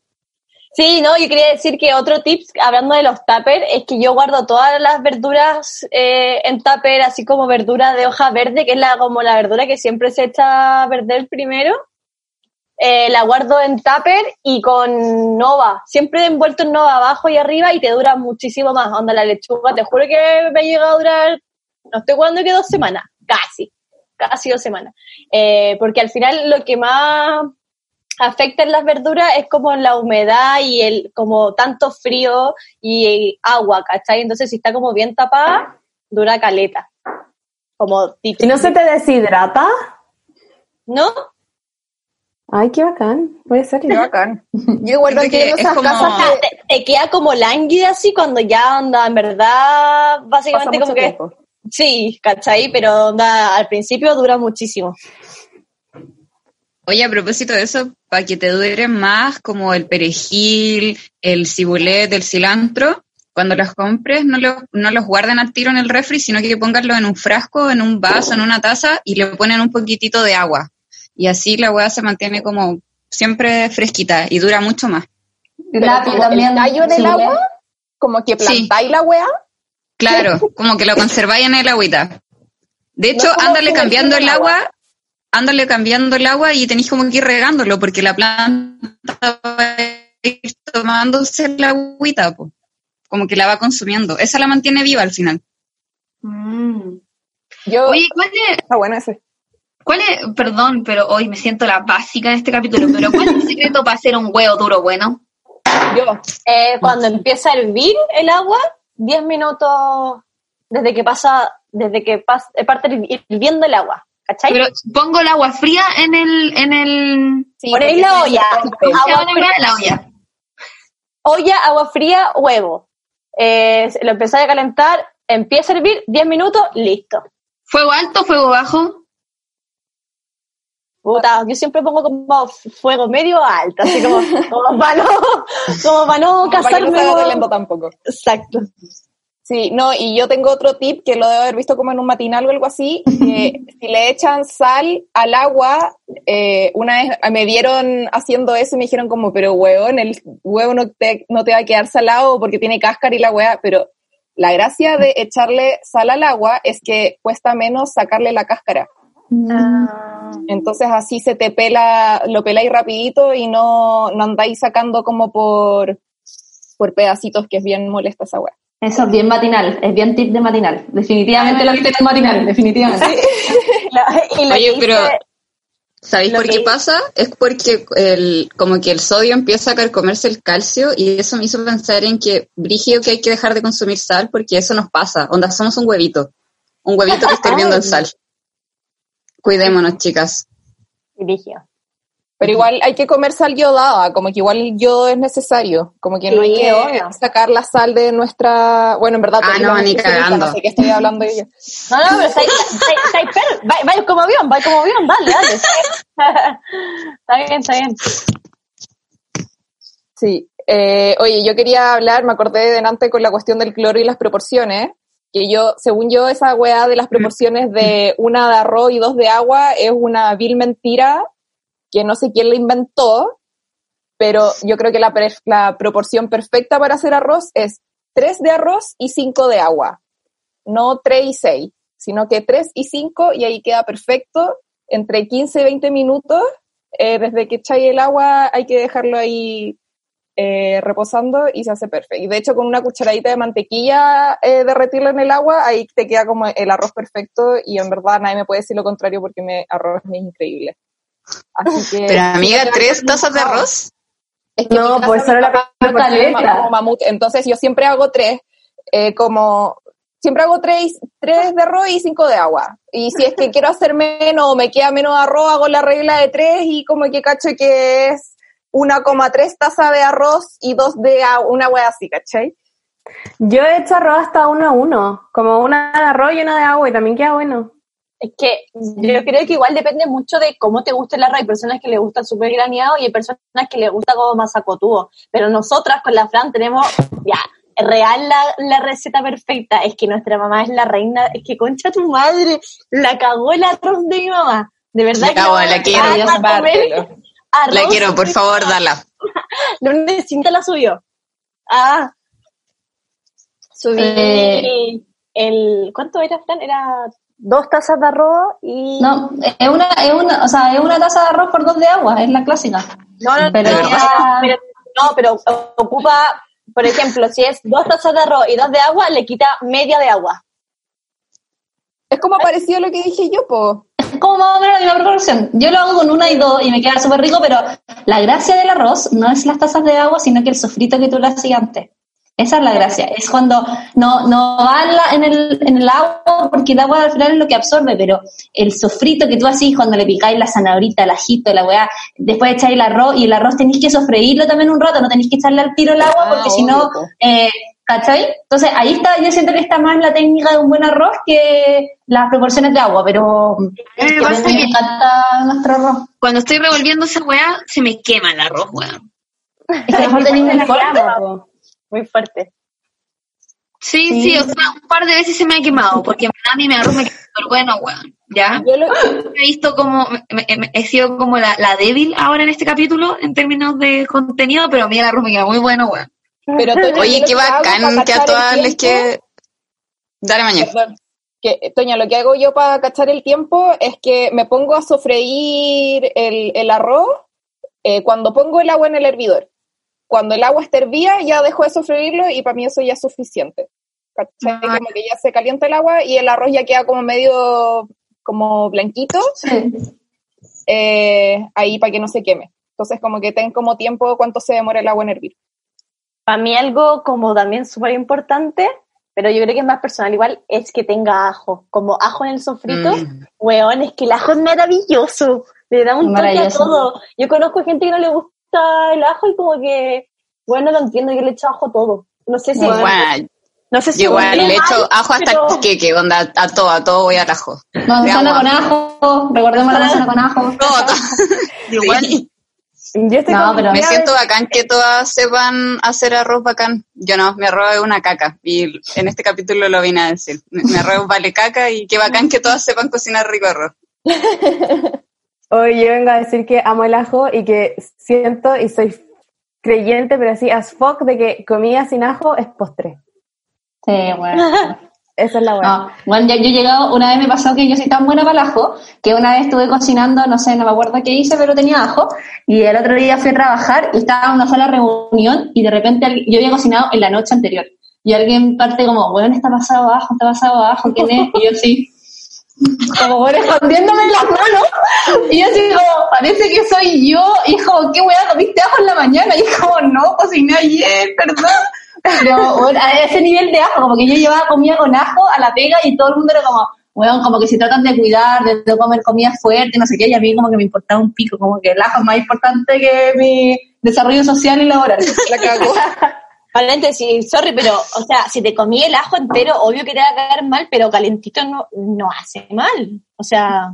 Sí, no, yo quería decir que otro tip, hablando de los tuppers, es que yo guardo todas las verduras eh, en tupper, así como verdura de hoja verde, que es la como la verdura que siempre se echa a perder primero. Eh, la guardo en tupper y con nova, siempre envuelto en nova abajo y arriba y te dura muchísimo más. Onda la lechuga, te juro que me ha llegado a durar, no estoy jugando que dos semanas, casi. casi dos semanas. Eh, porque al final lo que más afecta en las verduras es como la humedad y el como tanto frío y agua, ¿cachai? Entonces si está como bien tapada, dura caleta. Como ¿Y no se te deshidrata? ¿No? Ay, qué bacán. Puede ser. Qué bacán. Yo igual no entiendo es esas como- casas que te, te queda como lánguida así cuando ya onda, en verdad, pasa básicamente mucho como que tiempo. sí, ¿cachai? Pero onda, al principio dura muchísimo. Oye, a propósito de eso, para que te dure más, como el perejil, el cibulet, el cilantro, cuando los compres, no los, no los guarden al tiro en el refri, sino que pónganlo en un frasco, en un vaso, en una taza y le ponen un poquitito de agua. Y así la hueá se mantiene como siempre fresquita y dura mucho más. La- Pero también, el tallo en el sí, agua, como que plantáis la wea. Claro, como que lo conserváis en el agüita. De hecho, No ándale cambiando el agua. agua, ándale cambiando el agua y tenéis como que ir regándolo, porque la planta va a ir tomándose la agüita, po. como que la va consumiendo. Esa la mantiene viva al final. Mm. Yo, Oye, ¿cuál es, está bueno ese. Cuál es, perdón, pero hoy me siento la básica en este capítulo, pero ¿cuál es el secreto para hacer un huevo duro bueno? Yo, Eh, cuando empieza a hervir el agua, 10 minutos desde que pasa, desde que pasa, eh, parte hirvi- hirviendo el agua, ¿cachai? Pero pongo el agua fría en el, en el, sí, Ponéis la olla, que romper. ¿cómo se agua fría, la olla? olla, agua fría, huevo. Eh, lo empezáis a calentar, empieza a hervir, 10 minutos, listo. ¿Fuego alto, fuego bajo? Puta, yo siempre pongo como fuego medio alto, así como, como para no, como para no Para que no casarme. se con- de lento tampoco. Exacto. Sí, no, y yo tengo otro tip que lo debo haber visto como en un matinal o algo así, que si le echan sal al agua, eh, una vez me vieron haciendo eso y me dijeron como, pero huevón, el huevo no te, no te va a quedar salado porque tiene cáscara y la hueá, pero la gracia de echarle sal al agua es que cuesta menos sacarle la cáscara. Entonces así se te pela, lo peláis rapidito y no, no andáis sacando como por, por pedacitos que es bien molesta esa hueá. Eso es bien matinal, es bien tip de matinal. Definitivamente lo que es matinal, definitivamente. Y lo Oye, pero ¿sabéis por qué pasa? Es porque el, como que el sodio empieza a carcomerse el calcio y eso me hizo pensar en que, Brigio, que hay que dejar de consumir sal porque eso nos pasa. Onda, somos un huevito. Un huevito que está hirviendo en sal. Cuidémonos, chicas. Dirigio. Pero igual hay que comer sal yodada, como que igual el yodo es necesario, como que no hay que sacar la sal de nuestra, bueno, en verdad, Ah, no, ni cagando. No sé qué estoy hablando de ella. No, no, pero estáis, estáis, vais como avión, vais como avión, dale, dale. está bien, está bien. Sí. Eh, oye, yo quería hablar, me acordé de delante con la cuestión del cloro y las proporciones, que yo, según yo, esa weá de las proporciones de una de arroz y dos de agua es una vil mentira que no sé quién la inventó, pero yo creo que la, la proporción perfecta para hacer arroz es tres de arroz y cinco de agua. No tres y seis, sino que tres y cinco y ahí queda perfecto. Entre 15 y 20 minutos, eh, desde que echáis el agua hay que dejarlo ahí eh, reposando y se hace perfecto. Y de hecho, con una cucharadita de mantequilla eh, derretirlo en el agua, ahí te queda como el arroz perfecto y en verdad nadie me puede decir lo contrario porque mi arroz es increíble. Así que, Pero amiga, ¿tres tazas de arroz? Es que No, pues solo la como mamut. Entonces yo siempre hago tres, eh, como siempre hago tres, tres de arroz y cinco de agua. Y si es que quiero hacer menos o me queda menos arroz, hago la regla de tres y como que cacho que es 1,3 taza de arroz y dos de agua, una wea así, ¿cachai? Yo he hecho arroz hasta uno a uno, como una de arroz y una de agua y también queda bueno. Es que yo creo que igual depende mucho de cómo te guste el arroz. Hay personas que le gusta súper graneado y hay personas que le gusta como masacotudo. Pero nosotras con la Fran tenemos, ya, real la, la receta perfecta. Es que nuestra mamá es la reina. Es que concha tu madre, la cagó el arroz de mi mamá. De verdad La que cagó, la quiero. A La quiero, por favor, mamá. dala. Lunes cinta la subió. Ah. Subí Eh. el. ¿Cuánto era, Fran? Era dos tazas de arroz y. No, es una, es una, o sea, es una taza de arroz por dos de agua, es la clásica. No, no, Pero no, ya- pero, no, pero ocupa, por ejemplo, si es dos tazas de arroz y dos de agua, le quita media de agua. Es como parecido a lo que dije yo, po. Como más o menos la misma proporción. Yo lo hago con una y dos y me queda súper rico, pero la gracia del arroz no es las tazas de agua, sino que el sofrito que tú le haces antes. Esa es la gracia. Es cuando no, no va en, el, en el agua, porque el agua al final es lo que absorbe, pero el sofrito que tú haces cuando le picáis la zanahorita, el ajito, la weá, después echáis el arroz y el arroz tenéis que sofreírlo también un rato, no tenéis que echarle al tiro el agua, porque si no, eh, ¿cachai? Entonces ahí está, yo siento que está más la técnica de un buen arroz que las proporciones de agua, pero me que pasa me que- encanta nuestro arroz. Cuando estoy revolviendo esa weá, se me quema el arroz, weón. Es que mejor tenéis el fuerte. Muy fuerte. Sí, Sí. sí, o sea, un par de veces se me ha quemado, porque a mí me arroz me queda súper bueno, weón. ¿Ya? Yo lo- He visto como, me- me- he sido como la, la débil ahora en este capítulo en términos de contenido, pero a mí el arroz me queda muy bueno, weón. Pero Toña, Oye, qué bacán que a todas les que... Dale, mañana. Perdón. Que, Toña, lo que hago yo para cachar el tiempo es que me pongo a sofreír el, el arroz eh, cuando pongo el agua en el hervidor. Cuando el agua está hervida, ya dejo de sofreírlo y para mí eso ya es suficiente. ¿Cachai? Como que ya se calienta el agua y el arroz ya queda como medio como blanquito. eh, ahí para que no se queme. Entonces, como que ten como tiempo cuánto se demora el agua en hervir. Para mí algo como también súper importante, pero yo creo que es más personal igual, es que tenga ajo. Como ajo en el sofrito, Mm. weón, es que el ajo es maravilloso. Le da un toque a todo. Yo conozco gente que no le gusta el ajo y como que, bueno, lo entiendo, yo le echo ajo a todo. No sé si... Bueno, no sé si igual le echo mal, ajo hasta pero- el queque, onda, a todo, a todo voy al ajo. Manzana con ajo, recordemos la manzana con ajo. Igual. Yo estoy No, pero- Me siento bacán que todas sepan hacer arroz bacán. Yo no, mi arroz es una caca. Y en este capítulo lo vine a decir. Mi mi arroz vale caca y qué bacán que todas sepan cocinar rico arroz. Hoy yo vengo a decir que amo el ajo y que siento y soy creyente, pero así as fuck, de que comida sin ajo es postre. Sí, bueno. Esa es la buena. No, bueno, ya yo he llegado, una vez me pasó que yo soy tan buena para el ajo, que una vez estuve cocinando, no sé, no me acuerdo qué hice, pero tenía ajo, y el otro día fui a trabajar y estaba en una sola reunión, y de repente yo había cocinado en la noche anterior, y alguien parte como, bueno, está pasado ajo, está pasado ajo, ¿quién es? Y yo sí, como bueno, escondiéndome las manos, y yo como, parece que soy yo, como, ¿qué weá comiste ajo en la mañana? Y como, no, cociné ayer, perdón. Pero bueno, a ese nivel de ajo, como que yo llevaba comida con ajo a la pega y todo el mundo era como, bueno, como que se tratan de cuidar, de no comer comida fuerte, no sé qué, y a mí como que me importaba un pico, como que el ajo es más importante que mi desarrollo social y laboral. La cago. Paréntesis, sorry, pero, o sea, si te comí el ajo entero, obvio que te va a caer mal, pero calentito no, no hace mal. O sea,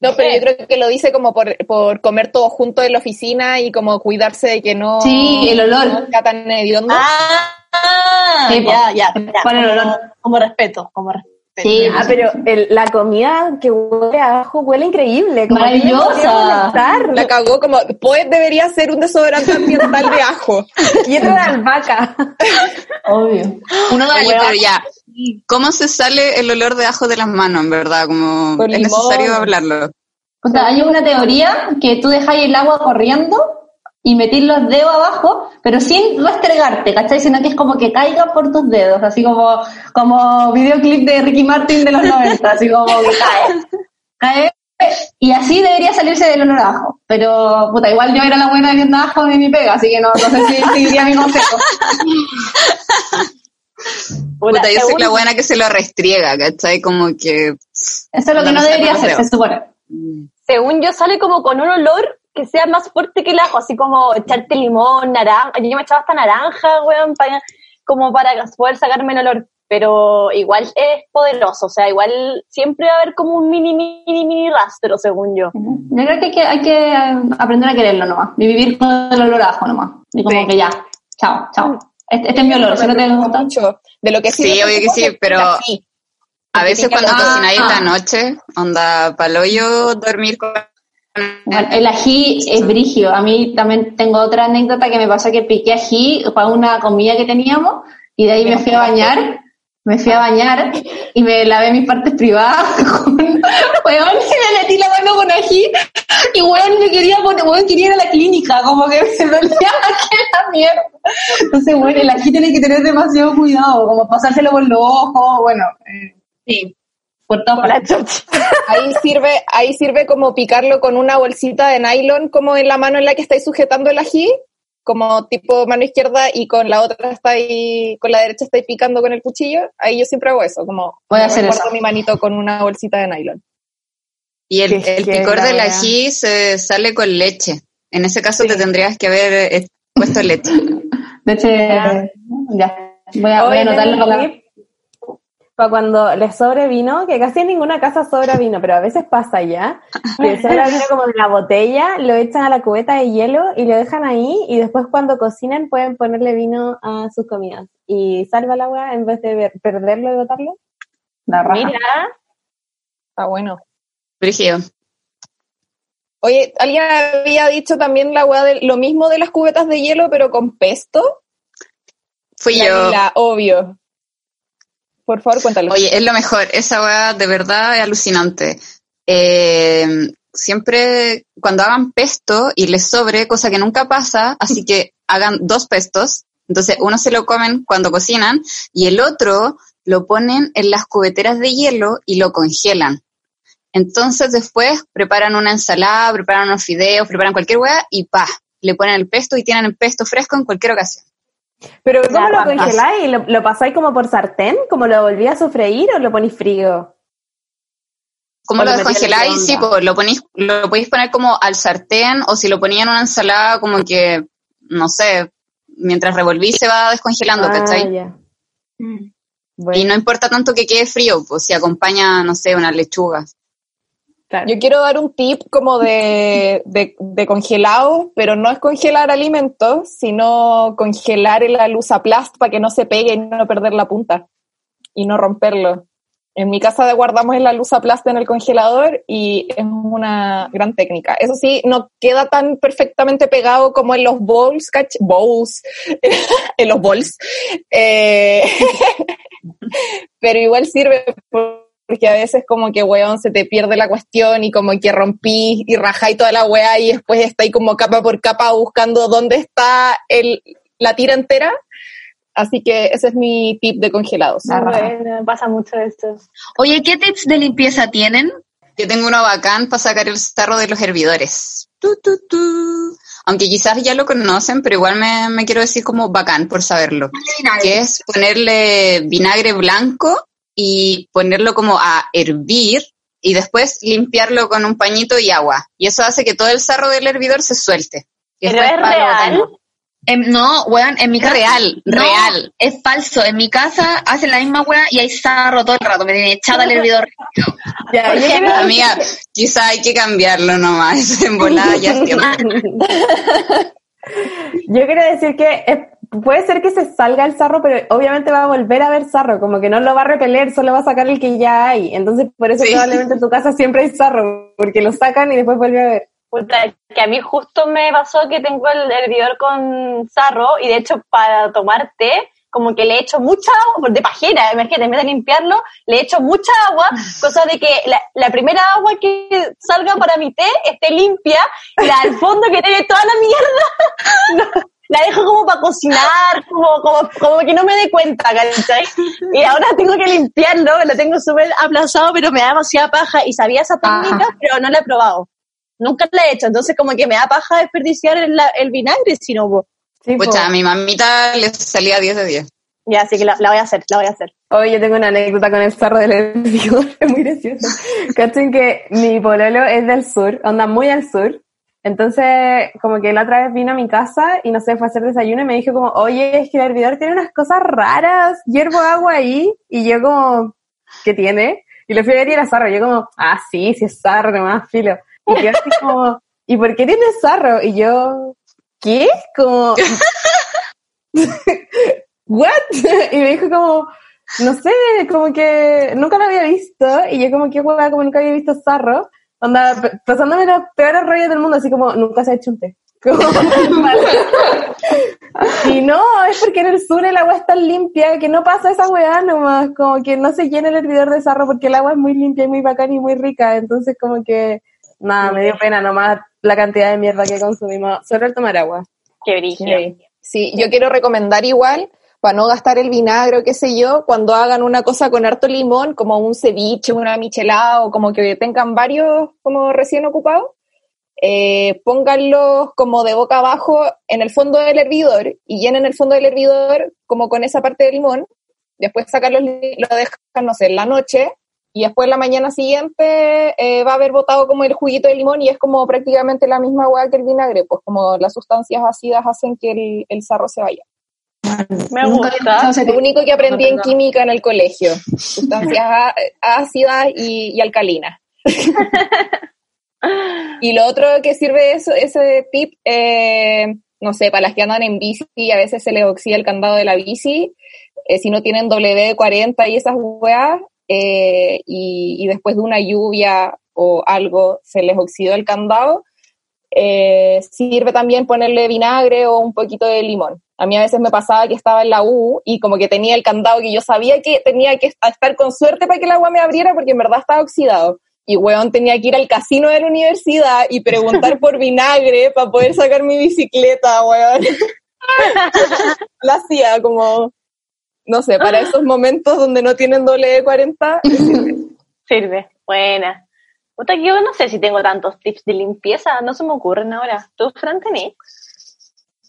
No, pero yo creo que lo dice como por, por comer todo junto en la oficina y como cuidarse de que no... Sí, el olor. no sea tan hediondo. ah, Sí, ya, ya, ya, Por el olor. como respeto, como respeto. Sí, Ah, pero el- la comida que huele a ajo huele increíble. como no Maravillosa. La cagó como, pues debería ser un desodorante ambiental de ajo. Y otra de albahaca. Obvio. Uno de pero ya. ¿Cómo se sale el olor de ajo de las manos, en verdad? Como es limón. necesario hablarlo. O sea, hay una teoría que tú dejáis el agua corriendo y metís los dedos abajo, pero sin restregarte, ¿cachai? Sino que es como que caiga por tus dedos, así como, como videoclip de Ricky Martin de los 90, así como que cae. Cae. Y así debería salirse del olor a ajo. Pero, puta, igual yo era la buena viendo ajo de mi pega, así que no, no sé si seguiría mi consejo. Puta, yo soy según- la buena que se lo restriega, ¿cachai? Como que... Eso es lo que no debería hacer, se supone. Según yo, sale como con un olor que sea más fuerte que el ajo, así como echarte limón, naranja. Yo me echaba hasta naranja, weón, para, como para poder sacarme el olor. Pero igual es poderoso, o sea, igual siempre va a haber como un mini, mini, mini rastro, según yo. Yo creo que hay que, hay que eh, aprender a quererlo nomás, y vivir con el olor a ajo nomás. Y como Sí. que ya, chao, chao. Este, este es mi olor, si no te gusta. mucho. De lo que sí, Sí, obvio que sí, pero- así. A veces cuando Ah. cocináis en la noche, onda, paloyo dormir con... Bueno, el ají es brigio. A mí también tengo otra anécdota que me pasó que piqué ají para una comida que teníamos y de ahí me fui a bañar. Me fui a bañar y me lavé mis partes privadas con weón, y me metí la mano con ají y weón me quería poner, weón quería ir a la clínica, como que me dolía que la mierda. Entonces, bueno, el ají tiene que tener demasiado cuidado, como pasárselo por los ojos, bueno. eh, Sí. por todas partes. Ahí sirve, ahí sirve como picarlo con una bolsita de nylon, como en la mano en la que estáis sujetando el ají, como tipo mano izquierda y con la otra está ahí, con la derecha estáis picando con el cuchillo. Ahí yo siempre hago eso, como Voy a hacer guardo eso. mi manito con una bolsita de nylon. Y el, el picor del ají se sale con leche. En ese caso te tendrías que haber eh, puesto leche. De hecho, ya. Voy a, voy a anotarlo para cuando les sobre vino, que casi en ninguna casa sobra vino, pero a veces pasa ya, que sobra vino como en la botella, lo echan a la cubeta de hielo y lo dejan ahí y después cuando cocinen pueden ponerle vino a sus comidas y salva el agua en vez de ver- perderlo y botarlo. la raja. Mira, Está bueno. Brígido. Oye, alguien había dicho también la weá de lo mismo de las cubetas de hielo, pero con pesto. Fui La yo. Lila, obvio. Por favor, cuéntalo. Oye, es lo mejor. Esa weá de verdad es alucinante. Eh, siempre cuando hagan pesto y les sobre, cosa que nunca pasa, así que hagan dos pestos. Entonces, uno se lo comen cuando cocinan y el otro lo ponen en las cubeteras de hielo y lo congelan. Entonces, después preparan una ensalada, preparan unos fideos, preparan cualquier weá y pa, le ponen el pesto y tienen el pesto fresco en cualquier ocasión. Pero ¿cómo lo congeláis? ¿Lo, ¿Lo pasáis como por sartén? ¿Como lo volví a sofreír o lo ponéis frío? ¿Cómo lo descongeláis? Sí, pues lo ponéis, lo podéis poner como al sartén o si lo ponía en una ensalada como que, no sé, mientras revolví se va descongelando, Ah, ¿cachai? ya. Y no importa tanto que quede frío, pues si acompaña, no sé, unas lechugas. Yo quiero dar un tip como de, de, de congelado, pero no es congelar alimentos, sino congelar el alusaplast para que no se pegue y no perder la punta y no romperlo. En mi casa guardamos el alusaplast en el congelador y es una gran técnica. Eso sí, no queda tan perfectamente pegado como en los bowls, ¿cach? Bowls, en los bowls. Eh, pero igual sirve porque a veces como que, weón, se te pierde la cuestión y como que rompí y rajáis toda la weá y después estáis como capa por capa buscando dónde está el, la tira entera. Así que ese es mi tip de congelados. Bueno, pasa mucho esto. Oye, ¿qué tips de limpieza tienen? Yo tengo uno bacán para sacar el sarro de los hervidores. Tu, tu, tu. Aunque quizás ya lo conocen, pero igual me, me quiero decir como bacán por saberlo. Que es ponerle vinagre blanco y ponerlo como a hervir y después limpiarlo con un pañito y agua. Y eso hace que todo el sarro del hervidor se suelte. Y ¿Pero es real? Em, no, weón, en mi casa. Real, No, real. Es falso. En mi casa hacen la misma weá y hay sarro todo el rato. Me tiene echada el hervidor. Ya, Amiga, quizá hay que cambiarlo nomás. En volada ya es. Yo quiero decir que es- puede ser que se salga el sarro, pero obviamente va a volver a haber sarro, como que no lo va a repeler, solo va a sacar el que ya hay. Entonces, por eso Sí. probablemente en tu casa siempre hay sarro, porque lo sacan y después vuelve a haber. Puta, que a mí justo me pasó que tengo el hervidor con sarro y de hecho para tomar té como que le echo mucha agua, de pajera, imagínate, en vez de limpiarlo, le echo mucha agua, cosa de que la, la primera agua que salga para mi té esté limpia y la al fondo que tiene toda la mierda, no, la dejo como para cocinar, como, como, como que no me dé cuenta, ¿cachai? Y ahora tengo que limpiarlo, lo tengo súper aplazado, pero me da demasiada paja y sabía esa técnica, pero no la he probado. Nunca la he hecho, entonces como que me da paja desperdiciar el, el vinagre, si no, po. Pucha, a mi mamita le salía 10 de 10. Ya, así que la, la voy a hacer, la voy a hacer. Hoy yo tengo una anécdota con el sarro del hervidor, es muy gracioso. Cachen que mi pololo es del sur, anda muy al sur. Entonces, como que la otra vez vino a mi casa y no sé, fue a hacer desayuno y me dijo como, oye, es que el hervidor tiene unas cosas raras, hiervo agua ahí. Y yo como, ¿qué tiene? Y le fui a ver y era sarro. Y yo como, ah, sí, sí es sarro, nomás, filo. Y yo así como, ¿y por qué tiene sarro? Y yo, ¿qué? Como, ¿what? y me dijo como, no sé, como que nunca lo había visto. Y yo como que hueá, como nunca había visto sarro. Onda, pasándome los peores rollos del mundo, así como, nunca se ha hecho un té. Como, y no, es porque en el sur el agua es tan limpia que no pasa esa weá nomás, como que no se llena el hervidor de sarro porque el agua es muy limpia y muy bacán y muy rica, entonces como que, nada, me dio pena nomás la cantidad de mierda que consumimos solo el tomar agua. Qué brillo. Sí, yo quiero recomendar igual, para no gastar el vinagre qué sé yo, cuando hagan una cosa con harto limón, como un ceviche, una michelada o como que tengan varios como recién ocupados, eh, pónganlos como de boca abajo en el fondo del hervidor y llenen el fondo del hervidor como con esa parte de limón. Después sacarlos, lo dejan, no sé, en la noche y después la mañana siguiente eh, va a haber botado como el juguito de limón y es como prácticamente la misma hueá que el vinagre, pues como las sustancias ácidas hacen que el, el sarro se vaya. Me gusta. Lo único que aprendí en química en el colegio, sustancias ácidas y, y alcalinas. y lo otro que sirve eso, ese tip, eh, no sé, para las que andan en bici, a veces se les oxida el candado de la bici, eh, si no tienen W40 y esas weas, eh, y, y después de una lluvia o algo se les oxidó el candado, eh, sirve también ponerle vinagre o un poquito de limón. A mí a veces me pasaba que estaba en la U y como que tenía el candado que yo sabía que tenía que estar con suerte para que el agua me abriera porque en verdad estaba oxidado. Y weón, tenía que ir al casino de la universidad y preguntar por vinagre para poder sacar mi bicicleta, weón. la hacía como, no sé, para esos momentos donde no tienen doble de 40. Sirve. Buena. Puta, yo no sé si tengo tantos tips de limpieza, no se me ocurren ahora. ¿Tú, Fran, tenés?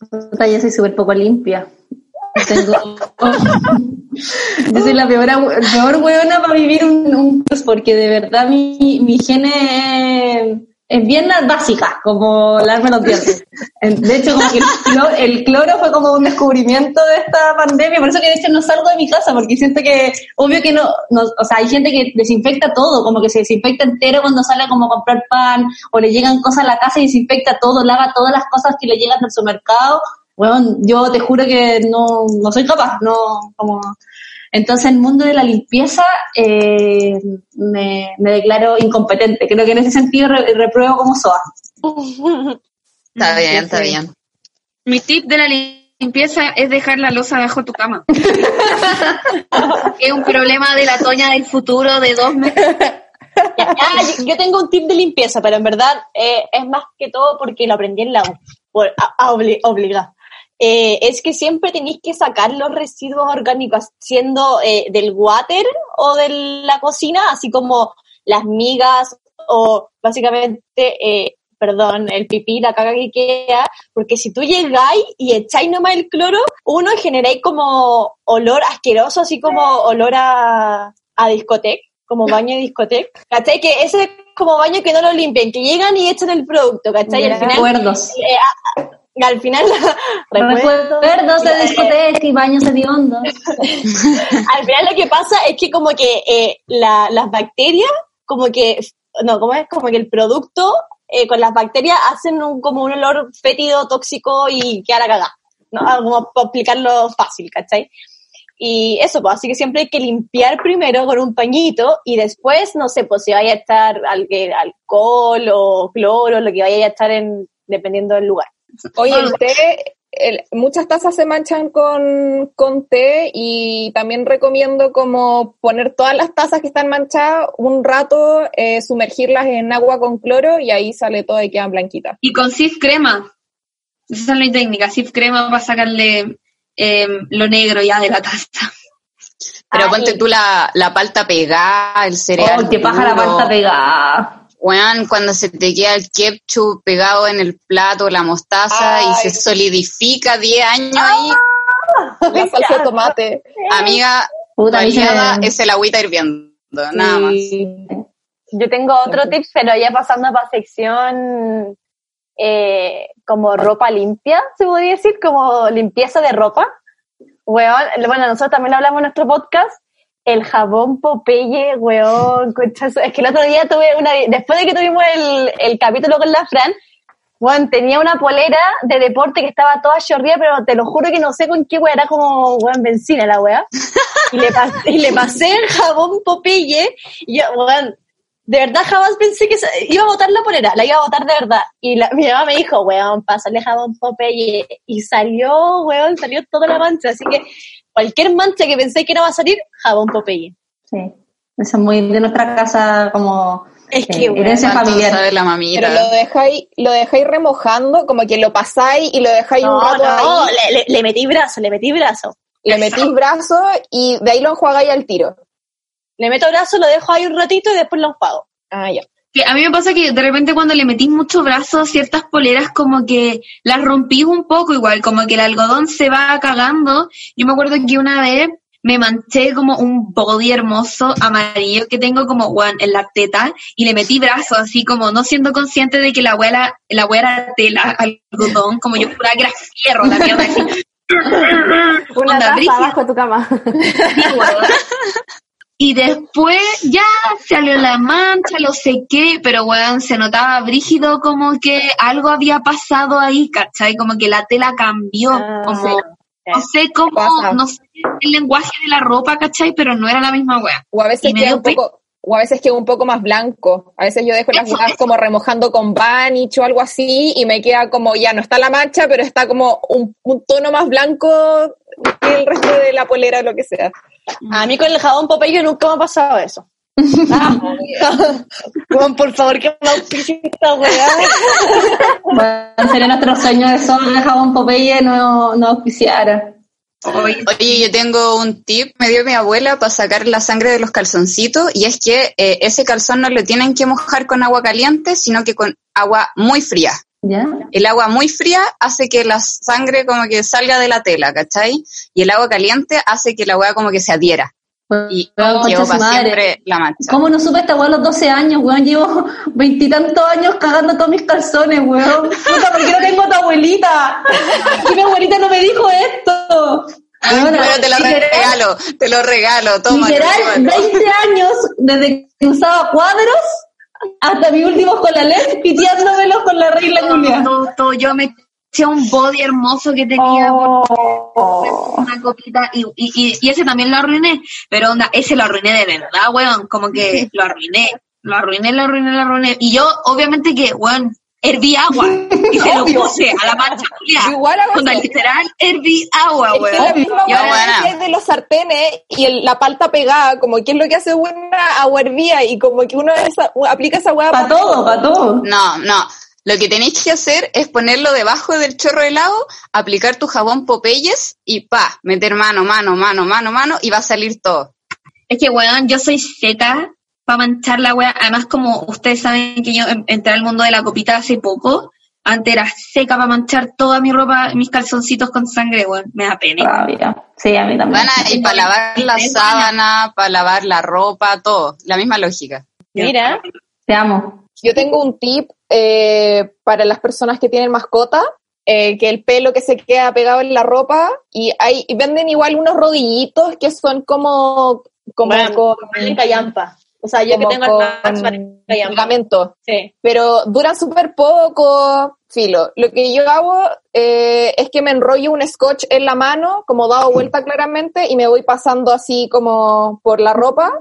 Puta, yo soy súper poco limpia. Tengo- yo soy la peor, peor hueona para vivir un, un porque de verdad mi, mi higiene es bien básica, como lavarme los dientes. En- De hecho, como que el cloro, el cloro fue como un descubrimiento de esta pandemia, por eso que de hecho no salgo de mi casa, porque siento que, obvio que no, no, o sea, hay gente que desinfecta todo, como que se desinfecta entero cuando sale como a comprar pan, o le llegan cosas a la casa y desinfecta todo, lava todas las cosas que le llegan del supermercado. Bueno, yo te juro que no, no soy capaz, no, como, entonces, el mundo de la limpieza eh, me, me declaro incompetente. Creo que en ese sentido re- repruebo como SOA. Está bien, está bien. Mi tip de la limpieza es dejar la losa bajo tu cama. es un problema de la Toña del futuro de dos meses. Ah, yo, yo tengo un tip de limpieza, pero en verdad eh, es más que todo porque lo aprendí en la U, por, a, a obli- obligar. Eh, es que siempre tenéis que sacar los residuos orgánicos, siendo eh, del water o de la cocina, así como las migas o básicamente, eh, perdón, el pipí, la caga que queda, porque si tú llegáis y echáis nomás el cloro, uno generáis como olor asqueroso, así como olor a, a discoteca, como baño de discoteca. ¿Cachai? Que ese es como baño que no lo limpian, que llegan y echan el producto, ¿cachai? Y al final, Recuerdos. eh, al final, Recuerdos de Eh, discoteca y baños hediondos. al final lo que pasa es que como que eh, la- las bacterias, como que, no, como es como que el producto eh, con las bacterias hacen un, como un olor fétido, tóxico y queda la cagada. ¿no? Ah, Como para explicarlo fácil, ¿cachai? Y eso, pues, así que siempre hay que limpiar primero con un pañito y después, no sé, pues si vaya a estar al- alcohol o cloro, lo que vaya a estar en, dependiendo del lugar. Oye, el té, el- muchas tazas se manchan con, con té y también recomiendo como poner todas las tazas que están manchadas un rato, eh, sumergirlas en agua con cloro y ahí sale todo y quedan blanquitas. Y con Sif crema. Esa es la técnica. Sif crema para sacarle eh, lo negro ya de la taza. Pero ponte tú la, la palta pegada, el cereal. Oh, qué paja la palta pegada. Weón, cuando se te queda el ketchup pegado en el plato, la mostaza y se solidifica 10 años ahí. La salsa de tomate. Amiga, Puta, es el agüita hirviendo, nada más. Yo tengo otro tips, pero ya pasando para sección eh, como ropa limpia, se podría decir, como limpieza de ropa. Weón, bueno, nosotros también lo hablamos en nuestro podcast, el jabón Popeye, weón, es que el otro día tuve una, después de que tuvimos el, el capítulo con la Fran, weón, tenía una polera de deporte que estaba toda chorría, pero te lo juro que no sé con qué weón, era como, weón, benzina la weá. Y le, pasé el jabón Popeye, y yo, weón, de verdad jamás pensé que iba a botar la polera, la iba a botar de verdad. Y la- mi mamá me dijo, weón, pásale jabón Popeye. Y salió, weón, salió toda la mancha. Así que cualquier mancha que pensé que no va a salir, jabón Popeye. Sí. Eso es muy de nuestra casa como Es eh, que, weón, herencia ¿Cuánto familiar. sabe la mamita? Pero lo dejáis, lo dejáis remojando, como que lo pasáis y lo dejáis un rato no, ahí. le, le- le metí brazo, le metí brazo. le metís brazo y de ahí lo enjuagáis al tiro. Le meto brazo, lo dejo ahí un ratito y después lo enjuago. Ah, ya. Que a mí me pasa que de repente cuando le metís mucho brazo a ciertas poleras como que las rompís un poco igual, como que el algodón se va cagando. Yo me acuerdo que una vez me manché como un body hermoso amarillo que tengo como guan en la teta y le metí brazo así como no siendo consciente de que la abuela la abuela era tela algodón como yo juraba que era fierro la mierda así. Una taza abajo de tu cama. Y después ya salió la mancha, lo sé qué, pero weón, se notaba brígido como que algo había pasado ahí, ¿cachai? Como que la tela cambió, Ah, como, sí. no sé cómo, Pasa. no sé el lenguaje de la ropa, ¿cachai? Pero no era la misma weá. O a veces queda un poco, o a veces queda un poco más blanco. A veces yo dejo las eso. como remojando con Vanish o algo así y me queda como, ya no está la mancha, pero está como un, un tono más blanco que el resto de la polera o lo que sea. A mí con el jabón Popeye nunca me ha pasado eso. Juan, por favor, que me auspicie esta weá. Bueno, sería nuestro sueño de sol de jabón Popeye no, no auspiciara. Oye, Oye, yo tengo un tip, me dio mi abuela para sacar la sangre de los calzoncitos y es que eh, ese calzón no lo tienen que mojar con agua caliente, sino que con agua muy fría. ¿Ya? El agua muy fría hace que la sangre como que salga de la tela, ¿cachai? Y el agua caliente hace que la agua como que se adhiera. Y quedó concha su para siempre la mancha. ¿Cómo no supe esta weá a los 12 años, weón? Llevo veintitantos años cagando todos mis calzones, weón. Puta, ¿por qué no tengo a tu abuelita? ¿Por qué mi abuelita no me dijo esto? Weona, Pero te lo literal- regalo, te lo regalo, toma. Literal, tómalo. 20 años desde que usaba cuadros hasta mi último con la LED, piteándomelos con la regla Julia. todo, todo, yo me eché un body hermoso que tenía Oh. una copita y, y, y, y ese también lo arruiné, pero onda, ese lo arruiné de verdad, weón, como que lo arruiné, lo arruiné, lo arruiné, lo arruiné. Y yo, obviamente que, weón, herví agua y se lo puse a la mancha, Julia. Igual hago eso. literal, herví agua, Es que la weón. misma que es de los sartenes y el- la palta pegada, como que es lo que hace una agua hervía y como que uno esa- aplica esa hueá Para todo, para todo. No, no. Lo que tenéis que hacer es ponerlo debajo del chorro helado, aplicar tu jabón Popeyes y pa, meter mano, mano, mano, mano, mano y va a salir todo. Es que, weón, yo soy seca para manchar la weá. Además, como ustedes saben que yo entré al mundo de la copita hace poco, antes era seca para manchar toda mi ropa, mis calzoncitos con sangre, weón. Me da pena. Rabia. Sí, a mí también. Van a ir para lavar la sábana, para lavar la ropa, todo. La misma lógica. Mira, Te amo. Yo tengo un tip eh, para las personas que tienen mascota, eh, que el pelo que se queda pegado en la ropa y hay y venden igual unos rodillitos que son como como Bueno, con callampa. O sea, yo que como tengo el Max pegamento, Sí. pero duran súper poco, filo. Lo que yo hago eh, es que me enrollo un scotch en la mano, como dado vuelta claramente, y me voy pasando así como por la ropa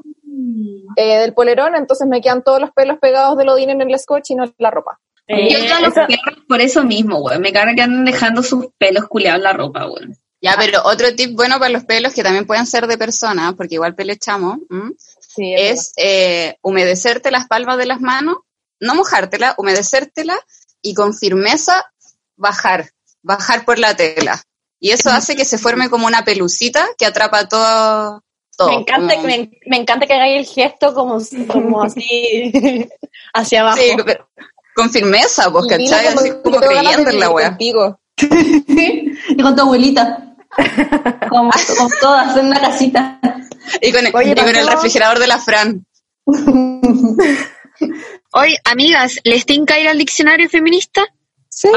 eh, del polerón, entonces me quedan todos los pelos pegados del odín en el scotch y no en la ropa. Yo Eh, odio a los perros por eso mismo, weón. Me carga que andan dejando sus pelos culeados en la ropa, weón. Ya, pero otro tip bueno para los pelos, que también pueden ser de persona, porque igual pelechamos, ¿m? Sí, es eh, humedecerte las palmas de las manos, no mojártela, humedecértela y con firmeza bajar, bajar por la tela. Y eso hace que se forme como una pelucita que atrapa todo. todo me encanta, como- me, me encanta que hagáis el gesto como, como así hacia abajo. Sí, pero con firmeza, pues, Y vino ¿cachai? Así que como creyendo en la wea. contigo. Y con tu abuelita. Como, como todas en una casita. Y con, Oye, y con el refrigerador de la Fran. Oye, amigas, ¿les tinca ir al diccionario feminista? Sí.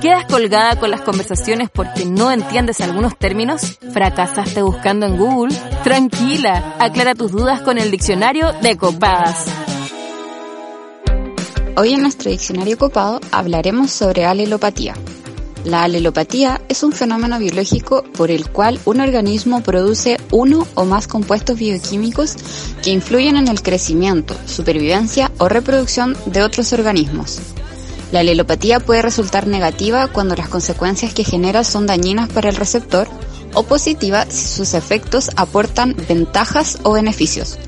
¿Quedas colgada con las conversaciones porque no entiendes algunos términos? ¿Fracasaste buscando en Google? Tranquila, aclara tus dudas con el diccionario de copadas. Hoy en nuestro diccionario copado hablaremos sobre alelopatía. La alelopatía es un fenómeno biológico por el cual un organismo produce uno o más compuestos bioquímicos que influyen en el crecimiento, supervivencia o reproducción de otros organismos. La alelopatía puede resultar negativa cuando las consecuencias que genera son dañinas para el receptor o positiva si sus efectos aportan ventajas o beneficios.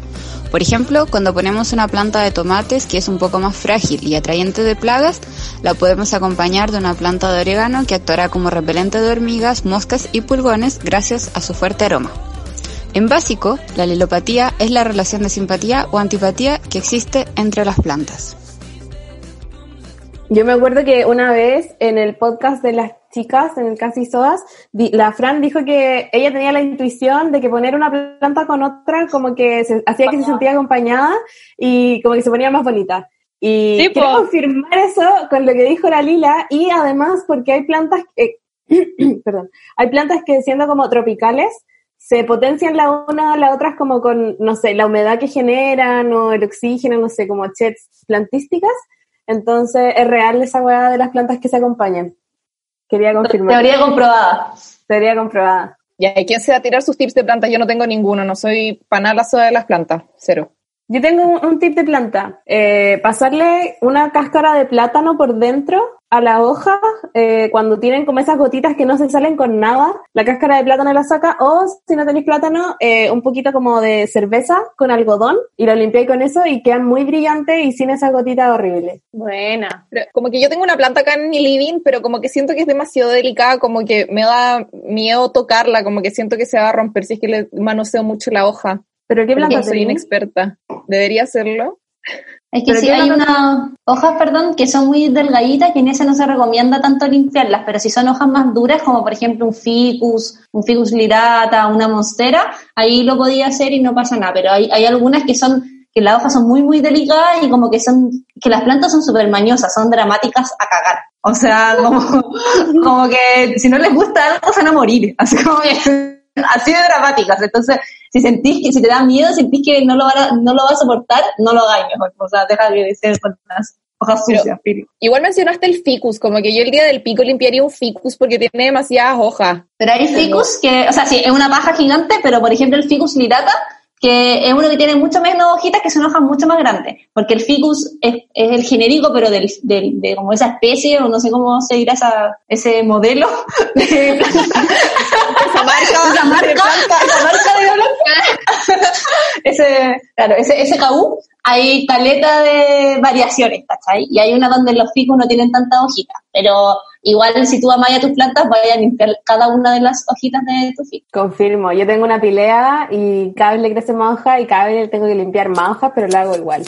Por ejemplo, cuando ponemos una planta de tomates que es un poco más frágil y atrayente de plagas, la podemos acompañar de una planta de orégano que actuará como repelente de hormigas, moscas y pulgones gracias a su fuerte aroma. En básico, la lilopatía es la relación de simpatía o antipatía que existe entre las plantas. Yo me acuerdo que una vez en el podcast de las chicas, en el Casi Sodas, la Fran dijo que ella tenía la intuición de que poner una planta con otra como que se, hacía que se sentía acompañada y como que se ponía más bonita. Y Sí, quiero po. confirmar eso con lo que dijo la Lila y además porque hay plantas, que- perdón, hay plantas que siendo como tropicales se potencian la una a la otra como con, no sé, la humedad que generan o el oxígeno, no sé, como chets plantísticas. Entonces es real esa hueá de las plantas que se acompañan. Quería confirmar. Teoría comprobada. Teoría comprobada. Ya, ¿y quién se va a tirar sus tips de plantas? Yo no tengo ninguno, no soy panalazo de las plantas, cero. Yo tengo un, tip de planta. Eh, pasarle una cáscara de plátano por dentro a la hoja eh, cuando tienen como esas gotitas que no se salen con nada. La cáscara de plátano la saca o si no tenéis plátano, eh, un poquito como de cerveza con algodón y lo limpiáis con eso y quedan muy brillantes y sin esas gotitas horribles. Buena. Como que yo tengo una planta acá en mi living, pero como que siento que es demasiado delicada, como que me da miedo tocarla, como que siento que se va a romper si es que le manoseo mucho la hoja. ¿Pero qué planta Soy inexperta. ¿Debería hacerlo? Es que ¿Pero sí qué hay unas hojas, perdón, que son muy delgaditas que en ese no se recomienda tanto limpiarlas, pero si son hojas más duras, como por ejemplo un ficus, un ficus lirata, una monstera, ahí lo podía hacer y no pasa nada, pero hay, hay algunas que son que las hojas son muy, muy delicadas y como que son, que las plantas son súper mañosas, son dramáticas a cagar. O sea, como, como que si no les gusta algo se van a morir, así como que, así de dramáticas. Entonces, si sentís que, si te da miedo, sentís que no lo, van a- no lo vas a soportar, no lo hagáis mejor. O sea, deja de ser con las hojas sucias. Igual mencionaste el ficus, como que yo el día del pico limpiaría un ficus porque tiene demasiadas hojas. Pero hay ficus que, o sea, sí, es una paja gigante, pero por ejemplo el ficus lirata, que es uno que tiene mucho menos hojitas, que son hojas mucho más grandes, porque el ficus es, es el genérico, pero del, del- de como esa especie, o no sé cómo se dirá esa, ese modelo de. Esa marca, esa marca, de planta. esa marca de planta. ese, claro, ese, ese KU, hay caleta de variaciones, ¿cachai? Y hay una donde los ficus no tienen tantas hojitas, pero igual si tú amas a tus plantas, vaya a limpiar cada una de las hojitas de tu ficus. Confirmo, yo tengo una pilea y cada vez le crece más hoja y cada vez le tengo que limpiar más hojas, pero lo hago igual.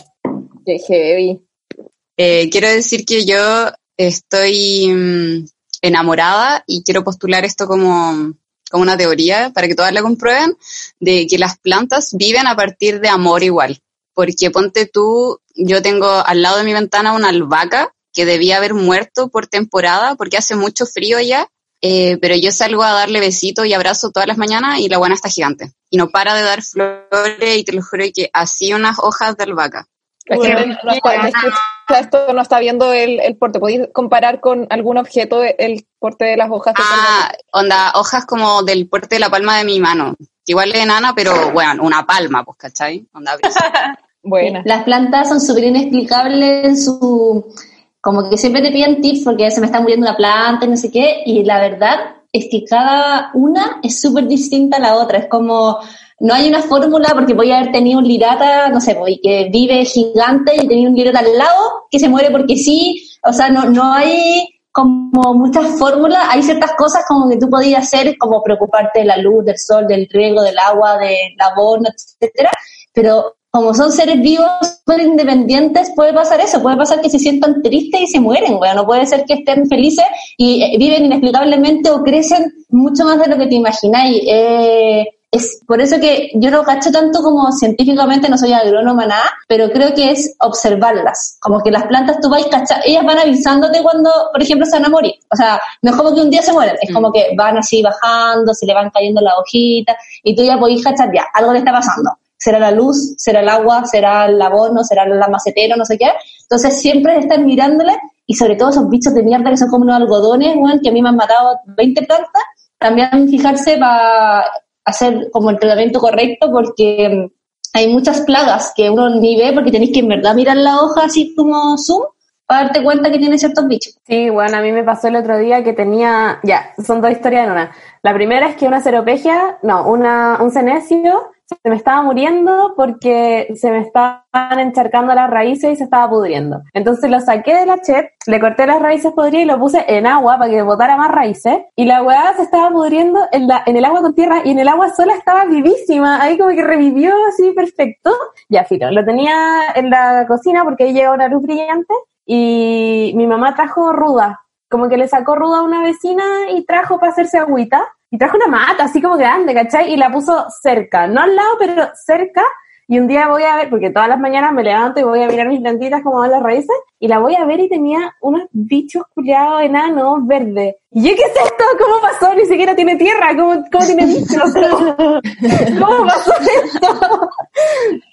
Qué heavy. Eh, quiero decir que yo estoy mm, enamorada y quiero postular esto como, como una teoría para que todas la comprueben, de que las plantas viven a partir de amor igual. Porque ponte tú, yo tengo al lado de mi ventana una albahaca que debía haber muerto por temporada porque hace mucho frío ya, eh, pero yo salgo a darle besitos y abrazo todas las mañanas y la buena está gigante. Y no para de dar flores y te lo juro que así unas hojas de albahaca. La gente no está- que escucha esto no está viendo el, el porte. ¿Podéis comparar con algún objeto el porte de las hojas? de Ah, onda, hojas como del porte de la palma de mi mano. Que igual es enana, pero bueno, una palma, pues, ¿cachai? Onda. Buena. Las plantas son súper inexplicables en su... Como que siempre te piden tips porque se me está muriendo una planta y no sé qué, y la verdad es que cada una es súper distinta a la otra. Es como, no hay una fórmula porque voy a haber tenido un lirata, no sé, voy, que vive gigante y tenía un lirata al lado que se muere porque sí. O sea, no, no hay como muchas fórmulas, hay ciertas cosas como que tú podías hacer, como preocuparte de la luz, del sol, del riego, del agua, del abono, etcétera, pero como son seres vivos súper independientes, puede pasar eso, puede pasar que se sientan tristes y se mueren, bueno, no puede ser que estén felices y eh, viven inexplicablemente o crecen mucho más de lo que te imagináis. Eh, es por eso que yo no cacho tanto como científicamente, no soy agrónoma nada, pero creo que es observarlas. Como que las plantas tú vas cachar, ellas van avisándote cuando, por ejemplo, se van a morir. O sea, no es como que un día se mueren, es como que van así bajando, se le van cayendo las hojitas y tú ya podés cachar, ya, algo le está pasando. Será la luz, será el agua, será el abono, será el macetero, no sé qué. Entonces siempre estar mirándole y sobre todo esos bichos de mierda que son como unos algodones, weón, que a mí me han matado 20 plantas, también fijarse para hacer como el tratamiento correcto porque mm, hay muchas plagas que uno ni ve porque tenéis que en verdad mirar la hoja así como zoom para darte cuenta que tiene ciertos bichos. Sí, bueno, a mí me pasó el otro día que tenía, ya, son dos historias en una. La primera es que una ceropegia, no, una, un cenecio se me estaba muriendo porque se me estaban encharcando las raíces y se estaba pudriendo. Entonces lo saqué de la chet, le corté las raíces podridas y lo puse en agua para que botara más raíces. Y la weá se estaba pudriendo en, el agua con tierra y en el agua sola estaba vivísima. Ahí como que revivió así perfecto. Ya, filo, lo tenía en la cocina porque ahí llegó una luz brillante y mi mamá trajo ruda. Como que le sacó ruda a una vecina y trajo para hacerse agüita. Y trajo una mata así como grande, ¿cachai? Y la puso cerca, no al lado, pero cerca. Y un día voy a ver, porque todas las mañanas me levanto y voy a mirar mis plantitas como van las raíces, y la voy a ver y tenía unos bichos culiados enanos verdes. Y yo, ¿qué es esto? ¿Cómo pasó? Ni siquiera tiene tierra, ¿cómo, cómo tiene bichos? ¿Cómo pasó esto?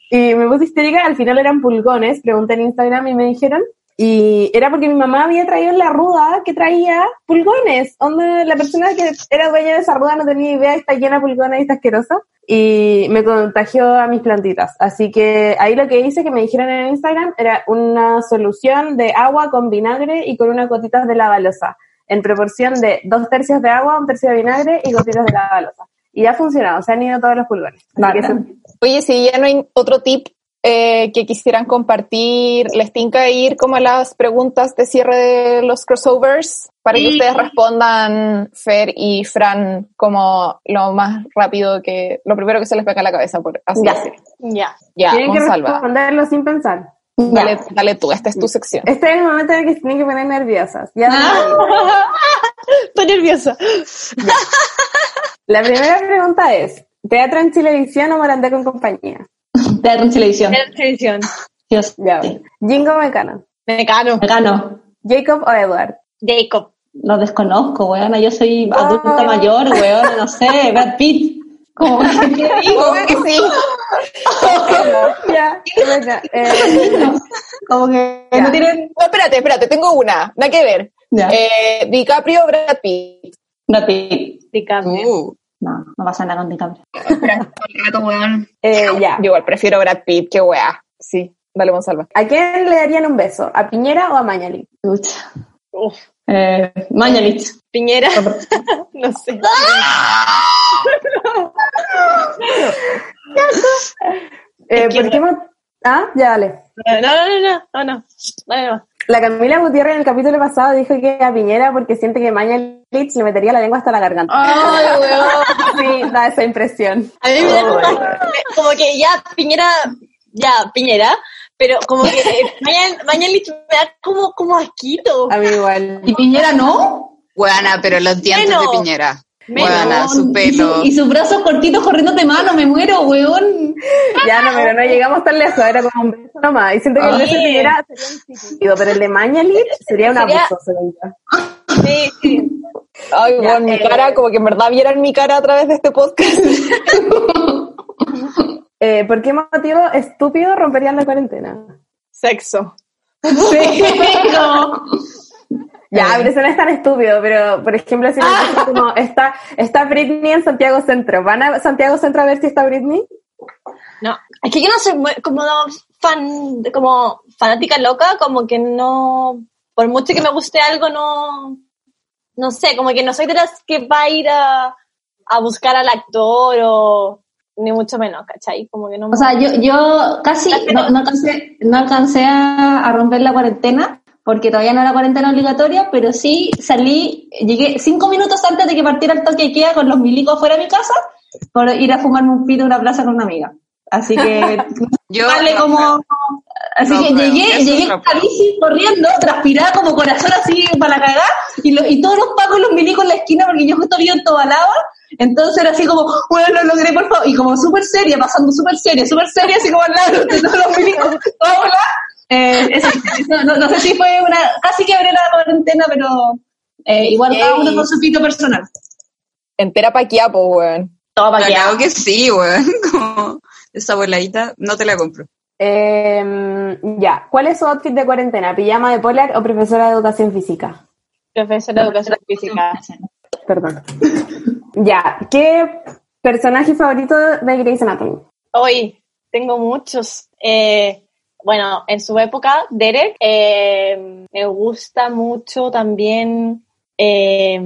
Y me puse histérica, al final eran pulgones, pregunté en Instagram y me dijeron, y era porque mi mamá había traído en la ruda que traía pulgones. Donde la persona que era dueña de esa ruda no tenía idea, está llena de pulgones y está asquerosa. Y me contagió a mis plantitas. Así que ahí lo que hice, que me dijeron en Instagram, era una solución de agua con vinagre y con unas gotitas de lavalosa. En proporción de dos tercios de agua, un tercio de vinagre y gotitas de lavalosa. Y ha funcionado, se han ido todos los pulgones. Eso- Oye, si ya no hay otro tip eh, que quisieran compartir, les tinca ir como a las preguntas de cierre de los crossovers para que Sí. ustedes respondan, Fer y Fran, como lo más rápido que, lo primero que se les venga a la cabeza, por así Ya. Ya. Ya, Tienen que responderlo sin pensar. dale, dale tú, esta es tu sección. Este es el momento en el que se tienen que poner nerviosas. Ya Estoy nerviosa. La primera pregunta es, ¿teatro en televisión o Morandé con compañía? Televisión. En televisión. Dios. Ya. Jingo Mecano. Mecano. Mecano. Jacob o Edward. Jacob. Lo desconozco, weona. Yo soy adulta mayor, weona, no sé. Brad Pitt. Como que digo. Que sí. ya, eh, Como que Ya. no tienen. No, espérate, espérate, tengo una, nada que ver. Ya. Eh, DiCaprio o Brad Pitt. Brad Pitt. DiCaprio. Uh, No, no pasa nada con DiCaprio. Eh, ya. yo igual prefiero Brad Pitt, qué weá. Sí, dale, Monsalva. ¿A quién le darían un beso? ¿A Piñera o a Mañalich? Uf. Eh, Mañalich. Piñera. no sé. Eh, ¿por qué Ah, ya dale. No, no, no, no, no, no. Nomás. La Camila Gutiérrez en el capítulo pasado dijo que a Piñera porque siente que Mañalich le metería la lengua hasta la garganta. Ay, weón. Sí, da esa impresión. A mí me da como, como que ya Piñera, ya Piñera, pero como que eh, Mañalich me da como, como asquito. A mí igual. ¿Y Piñera no? Buena, pero los dientes Menos. de Piñera. Buena, su Y, su- pelo. y sus brazos cortitos corriendo de mano, me muero, weón. Ya no, pero no llegamos tan lejos, era como un beso nomás. Y siento que el beso sería un pitido, pero el de Mañalich sería un Sería- abuso, según yo. Sí, sí. Ay, Ya, con mi eh, cara, como que en verdad vieran mi cara a través de este podcast. Eh, ¿Por qué motivo estúpido romperían la cuarentena? Sexo. Pero- Ya, pero eso no es tan estúpido, pero por ejemplo, si dicen como está, está Britney en Santiago Centro, ¿van a Santiago Centro a ver si está Britney? No, es que yo no soy muy- como fan, como fanática loca, como que no, por mucho que me guste algo, no, no sé, como que no soy de las que va a ir a, a buscar al actor o ni mucho menos, ¿cachai? Como que no me- O sea, yo, yo casi no, no alcancé, no alcancé a, a romper la cuarentena, porque todavía no era cuarentena obligatoria, pero sí salí, llegué cinco minutos antes de que partiera el toque queda con los milicos fuera de mi casa, por ir a fumarme un pito en una plaza con una amiga. Así que, Yo, vale no, como... Así No, que llegué, eso llegué con la bici corriendo, transpirada como corazón así para la cagada, y, lo- y todos los pacos, los milicos en la esquina, porque yo justo vivo en Tobalaba, entonces era así como, bueno, lo logré, por favor, y como súper seria, pasando súper seria, súper seria, así como al lado de todos los milicos, hola. Eh, eso, eso, no, no sé si fue una, casi quebré la cuarentena, pero eh, igual cada uno con su pito personal. Entera paquiapo, weón. Todo Claro que sí, weón. Como esa voladita, no te la compro. Eh, ya, ¿cuál es su outfit de cuarentena? ¿Pijama de polar o profesora de educación física? profesora de educación física. Perdón. ya, ¿qué personaje favorito de Grey's Anatomy? Hoy tengo muchos. Eh, bueno, en su época, Derek, eh, me gusta mucho también. eh,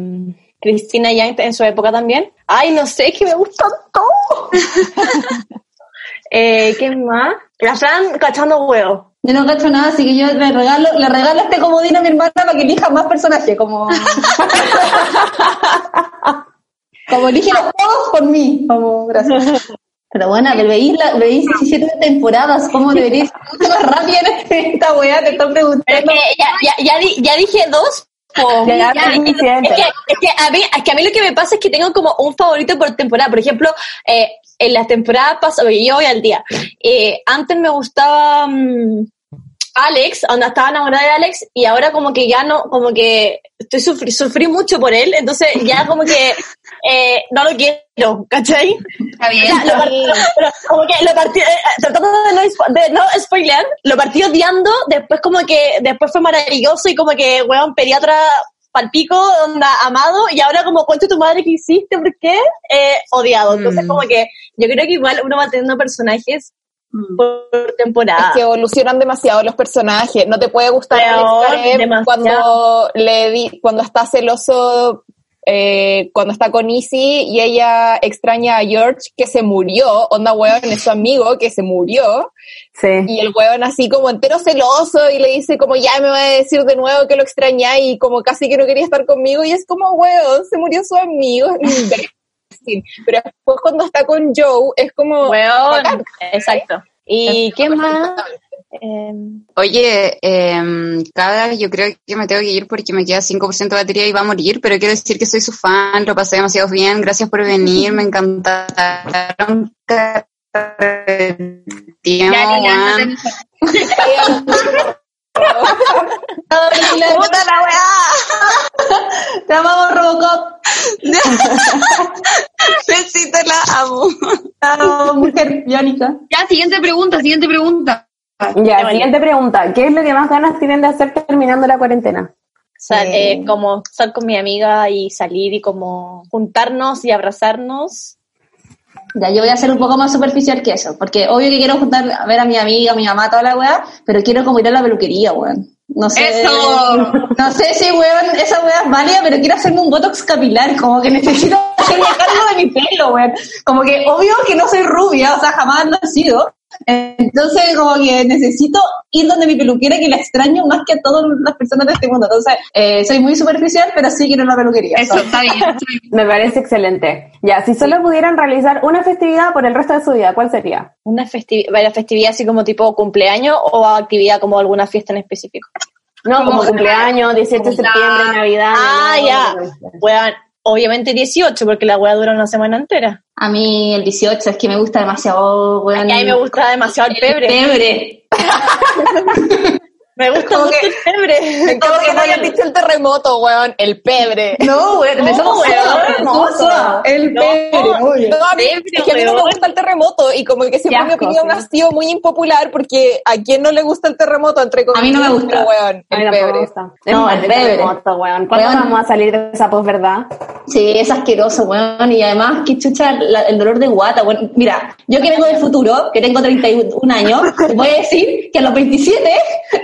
Cristina Yang en su época también. Ay, no sé, es que me gustan todos. eh, ¿Qué más? La Fran cachando huevo. Yo no cacho nada, así que yo le regalo, le regalo este comodín a mi hermana para que elija más personajes, como... como elige los juegos por mí, como, gracias. Pero bueno, veis, la, veis 17 temporadas, ¿cómo deberíais ser mucho más rápido en esta weá? Te están preguntando. es que ya, ya, ya, di- ya dije dos. Ya, es es, que, suficiente. es que a mí, es que a mí lo que me pasa es que tengo como un favorito por temporada. Por ejemplo, eh, en las temporadas pasadas, yo voy al día. Eh, antes me gustaba mm, Alex, donde estaba enamorada de Alex, y ahora como que ya no, como que estoy sufrí, sufrí mucho por él, entonces ya como que eh, no lo quiero, ¿cachai? Está bien. Lo pero como que lo partí, eh, tratando de no, de no spoilear, lo partí odiando, después como que, después fue maravilloso y como que, weón, pediatra palpico, onda, amado, y ahora como, cuento tu madre que hiciste, ¿por qué? Eh, odiado. Entonces Mm. como que, yo creo que igual uno va teniendo personajes por temporada. Es que evolucionan demasiado los personajes. No te puede gustar Alex cuando le di, cuando está celoso, eh, cuando está con Izzy y ella extraña a George que se murió, onda weón es su amigo que se murió. Sí. Y el weón así como entero celoso y le dice como ya me va a decir de nuevo que lo extraña y como casi que no quería estar conmigo y es como weón, se murió su amigo. imbécil. Pero después cuando está con Joe es como... Bacán. exacto. ¿Y qué más? Em, Oye, eh, cada yo creo que me tengo que ir porque me queda 5% de batería y va a morir, pero quiero decir que soy su fan, lo pasé demasiado bien, gracias por venir, me encantaron. Tío, Ya, ya, Juan. ¡Puta la weá! Te amamos, Robocop. Besito, la amo. Chao, mujer biónica. Ya, siguiente pregunta, siguiente pregunta. Ya, siguiente pregunta. ¿Qué es lo que más ganas tienen de hacer terminando la cuarentena? sal- eh, como estar con mi amiga y salir y como juntarnos y abrazarnos. Ya, yo voy a ser un poco más superficial que eso, porque obvio que quiero juntar a ver a mi amiga, a mi mamá, toda la weá, pero quiero como ir a la peluquería, weón. No sé. ¡Eso! No sé si, weón, esa weá es válida, pero quiero hacerme un botox capilar, como que necesito hacerme cargo de mi pelo, weón. Como que obvio que no soy rubia, o sea, jamás lo he sido. Entonces, como que necesito ir donde mi peluquera, que la extraño más que a todas las personas de este mundo. Entonces, eh, soy muy superficial, pero sí quiero ir a la peluquería. Eso, está bien. está bien. Me parece excelente. Ya, si solo pudieran realizar una festividad por el resto de su vida, ¿cuál sería? Una festividad, ¿la festividad así como tipo cumpleaños o actividad como alguna fiesta en específico? No, como, Como- cumpleaños, 18 de septiembre, Navidad. Ah, ya. Weón, obviamente 18 porque la weá dura una semana entera. A mí el 18 es que me gusta demasiado, weón. Y a mí me gusta demasiado el pebre. Pebre. Me gusta mucho el pebre. Me encanta que no hayan dicho el terremoto, weón. El pebre. No, weón, me somos weón, suaves, somos hermoso. El No, pebre, obvio. No, a mí, Pebre, es que a mí no me gusta el terremoto y como que siempre mi opinión sí. ha sido muy impopular porque a quién no le gusta el terremoto entre A mí no me comillas, gusta. weón, el pebre. gusta. No, Es el pebre. terremoto, weón. ¿Cuándo Weón. vamos a salir de esa posverdad? Sí, es asqueroso, weón. Y además, que chucha la- el dolor de guata, weón. Mira, yo que vengo del futuro, que tengo 31 años, te voy a decir que a los 27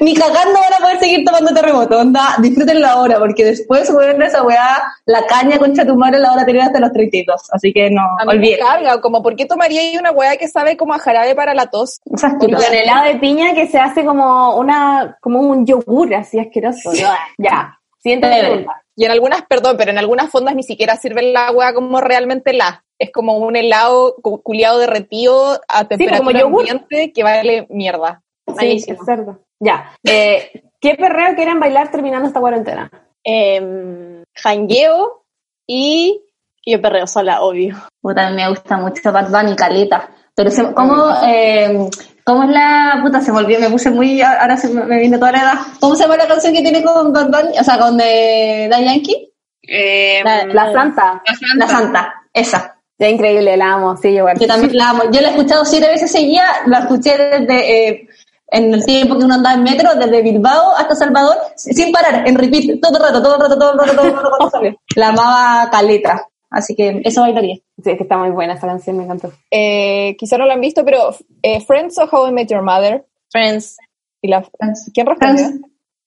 ni cagando van a poder seguir tomando terremoto. Onda, disfrútenlo ahora, porque después, weón, esa weá, la caña concha tu madre la van a tener hasta los 32. Así que no, A mí me olvídate. carga, como ¿por qué tomaría ahí una weá que sabe como a jarabe para la tos? Es asqueroso. Con helado de piña que se hace como una, como un yogur así asqueroso. Ya. Siguiente pregunta. Y en algunas, perdón, pero en algunas fondas ni siquiera sirven la weá como realmente la. Es como un helado cu- culiado derretido a temperatura como yogur. ambiente que vale mierda. Sí, es cerdo. Ya. Eh, ¿Qué perreo quieren bailar terminando esta cuarentena? Eh, jangueo y yo perreo sola, obvio. Puta, a mí me gusta mucho Bad Bunny, caleta. Pero, se, ¿cómo, eh, ¿cómo es la puta? Se me olvidó, me puse muy. Ahora se me, me vino toda la edad. ¿Cómo se llama la canción que tiene con Bad Bunny? O sea, con eh, Daddy Yankee. Eh, La- La Santa. la Santa. La Santa, esa. Ya increíble, la amo. Sí, yo igual. Yo también la amo. Yo la he escuchado siete veces seguida, la escuché desde. Eh, en el tiempo que uno andaba en metro, desde Bilbao hasta Salvador, sin parar, en repeat, todo el rato, todo el rato, todo el rato, todo el rato, cuando salió. La amaba caleta. Así que eso bailaría. Sí, es que está muy buena esa canción, me encantó. Eh, quizá no lo han visto, pero eh, Friends o How I Met Your Mother. Friends. ¿Y la, ¿Quién respondió?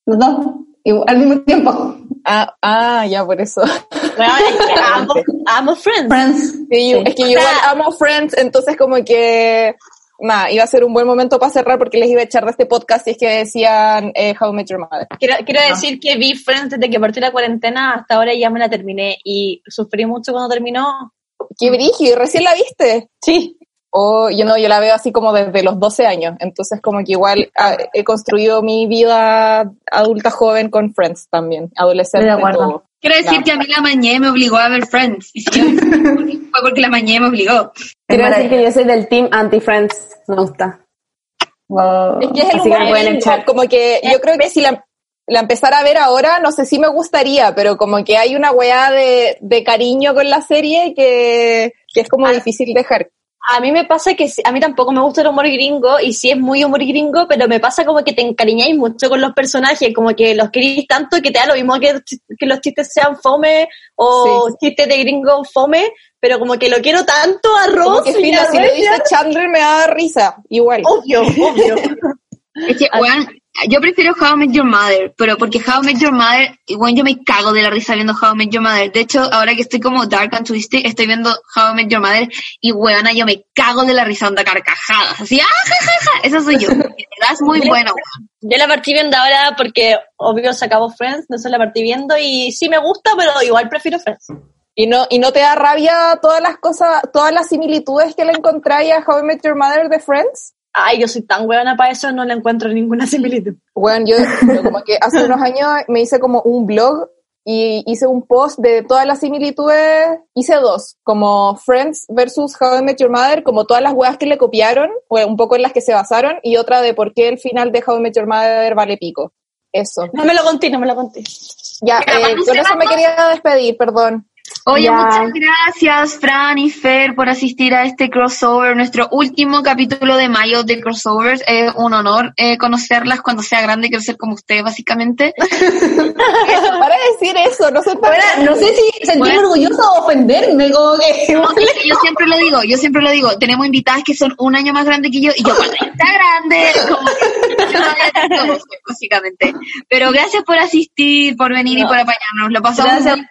Los dos, igual, al mismo tiempo. Ah, ah, ya por eso. Bueno, es que amo, amo Friends. Friends. Sí, yo- Sí. Es que yo igual amo Friends, entonces como que nada, iba a ser un buen momento para cerrar porque les iba a echar de este podcast si es que decían eh, How I Met Your Mother. Quiero, quiero decir que vi Friends desde que partió la cuarentena hasta ahora y ya me la terminé y sufrí mucho cuando terminó. Qué brígido, ¿recién la viste? Sí. O yo no, yo la veo así como desde los 12 años, entonces como que igual ah, he construido mi vida adulta joven con Friends también, adolescente. De acuerdo. todo. Quiero decir que a mí la mañé me obligó a ver Friends. Y si yo fue porque la mañé me obligó. Quiero decir que yo soy del team anti-Friends. Me gusta. Wow. Es que es el Así que humor me pueden echar. como que yo creo que si la, la empezara a ver ahora, no sé si me gustaría, pero como que hay una weá de, de cariño con la serie que, que es como difícil dejar. A mí me pasa que sí- a mí tampoco me gusta el humor gringo y sí es muy humor gringo, pero me pasa como que te encariñáis mucho con los personajes, como que los queréis tanto que te da lo mismo que, que los chistes sean fome o chistes de gringo fome, pero como que lo quiero tanto a Ross Como que y fino, a si lo dice Chandler me da risa, igual. Obvio, obvio. Es que, weón, yo prefiero How I Met Your Mother, pero porque How I Met Your Mother, weón, yo me cago de la risa viendo How I Met Your Mother. De hecho, ahora que estoy como dark and twisted, estoy viendo How I Met Your Mother y, weona, yo me cago de la risa, onda carcajadas. Así, ¡ah, ja, ja, ja! Eso soy yo. Es muy bueno, weón. Yo la partí viendo ahora porque obvio se acabó Friends, entonces la partí viendo y sí me gusta, pero igual prefiero Friends. Y no, y no te da rabia todas las cosas, todas las similitudes que le encontráis a How I Met Your Mother de Friends. Ay, yo soy tan huevona para eso, no le encuentro ninguna similitud. Bueno, yo yo como que hace unos años me hice como un blog y hice un post de todas las similitudes, hice dos, como Friends versus How I Met Your Mother, como todas las weas que le copiaron, o un poco en las que se basaron, y otra de por qué el final de How I Met Your Mother vale pico. Eso. No me lo conté, no me lo conté. Ya, eh, con eso me quería despedir, perdón. Oye, muchas gracias, Fran y Fer, por asistir a este crossover, nuestro último capítulo de mayo de crossovers. Es un honor eh, conocerlas cuando sea grande y crecer como ustedes, básicamente. Para decir eso, no sé Ahora, no sé si sentirme Bueno. orgulloso o ofenderme, como que... No, yo siempre lo digo, yo siempre lo digo, tenemos invitadas que son un año más grandes que yo y yo cuando está grande, como que yo todavía tengo dos, básicamente. Pero gracias por asistir, por venir y por apañarnos. Lo pasamos Gracias.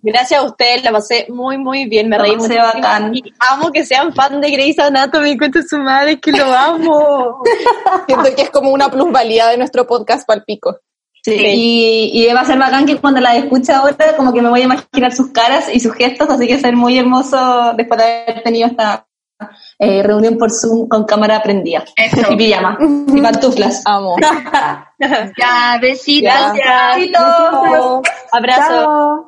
Gracias a ustedes, la pasé muy, muy bien, me La reí bacán. Y amo que sean fan de Grey's Anatomy, cuenta su madre que lo amo. Siento que es como una plusvalía de nuestro podcast palpico. Sí. Y, y va a ser bacán que cuando la escuche ahora, como que me voy a imaginar sus caras y sus gestos, así que va a ser muy hermoso después de haber tenido esta eh, reunión por Zoom con cámara prendida. Eso. Y pijama. y pantuflas. Amo. Ya, besitos. Gracias. Besitos. Abrazo. Chao.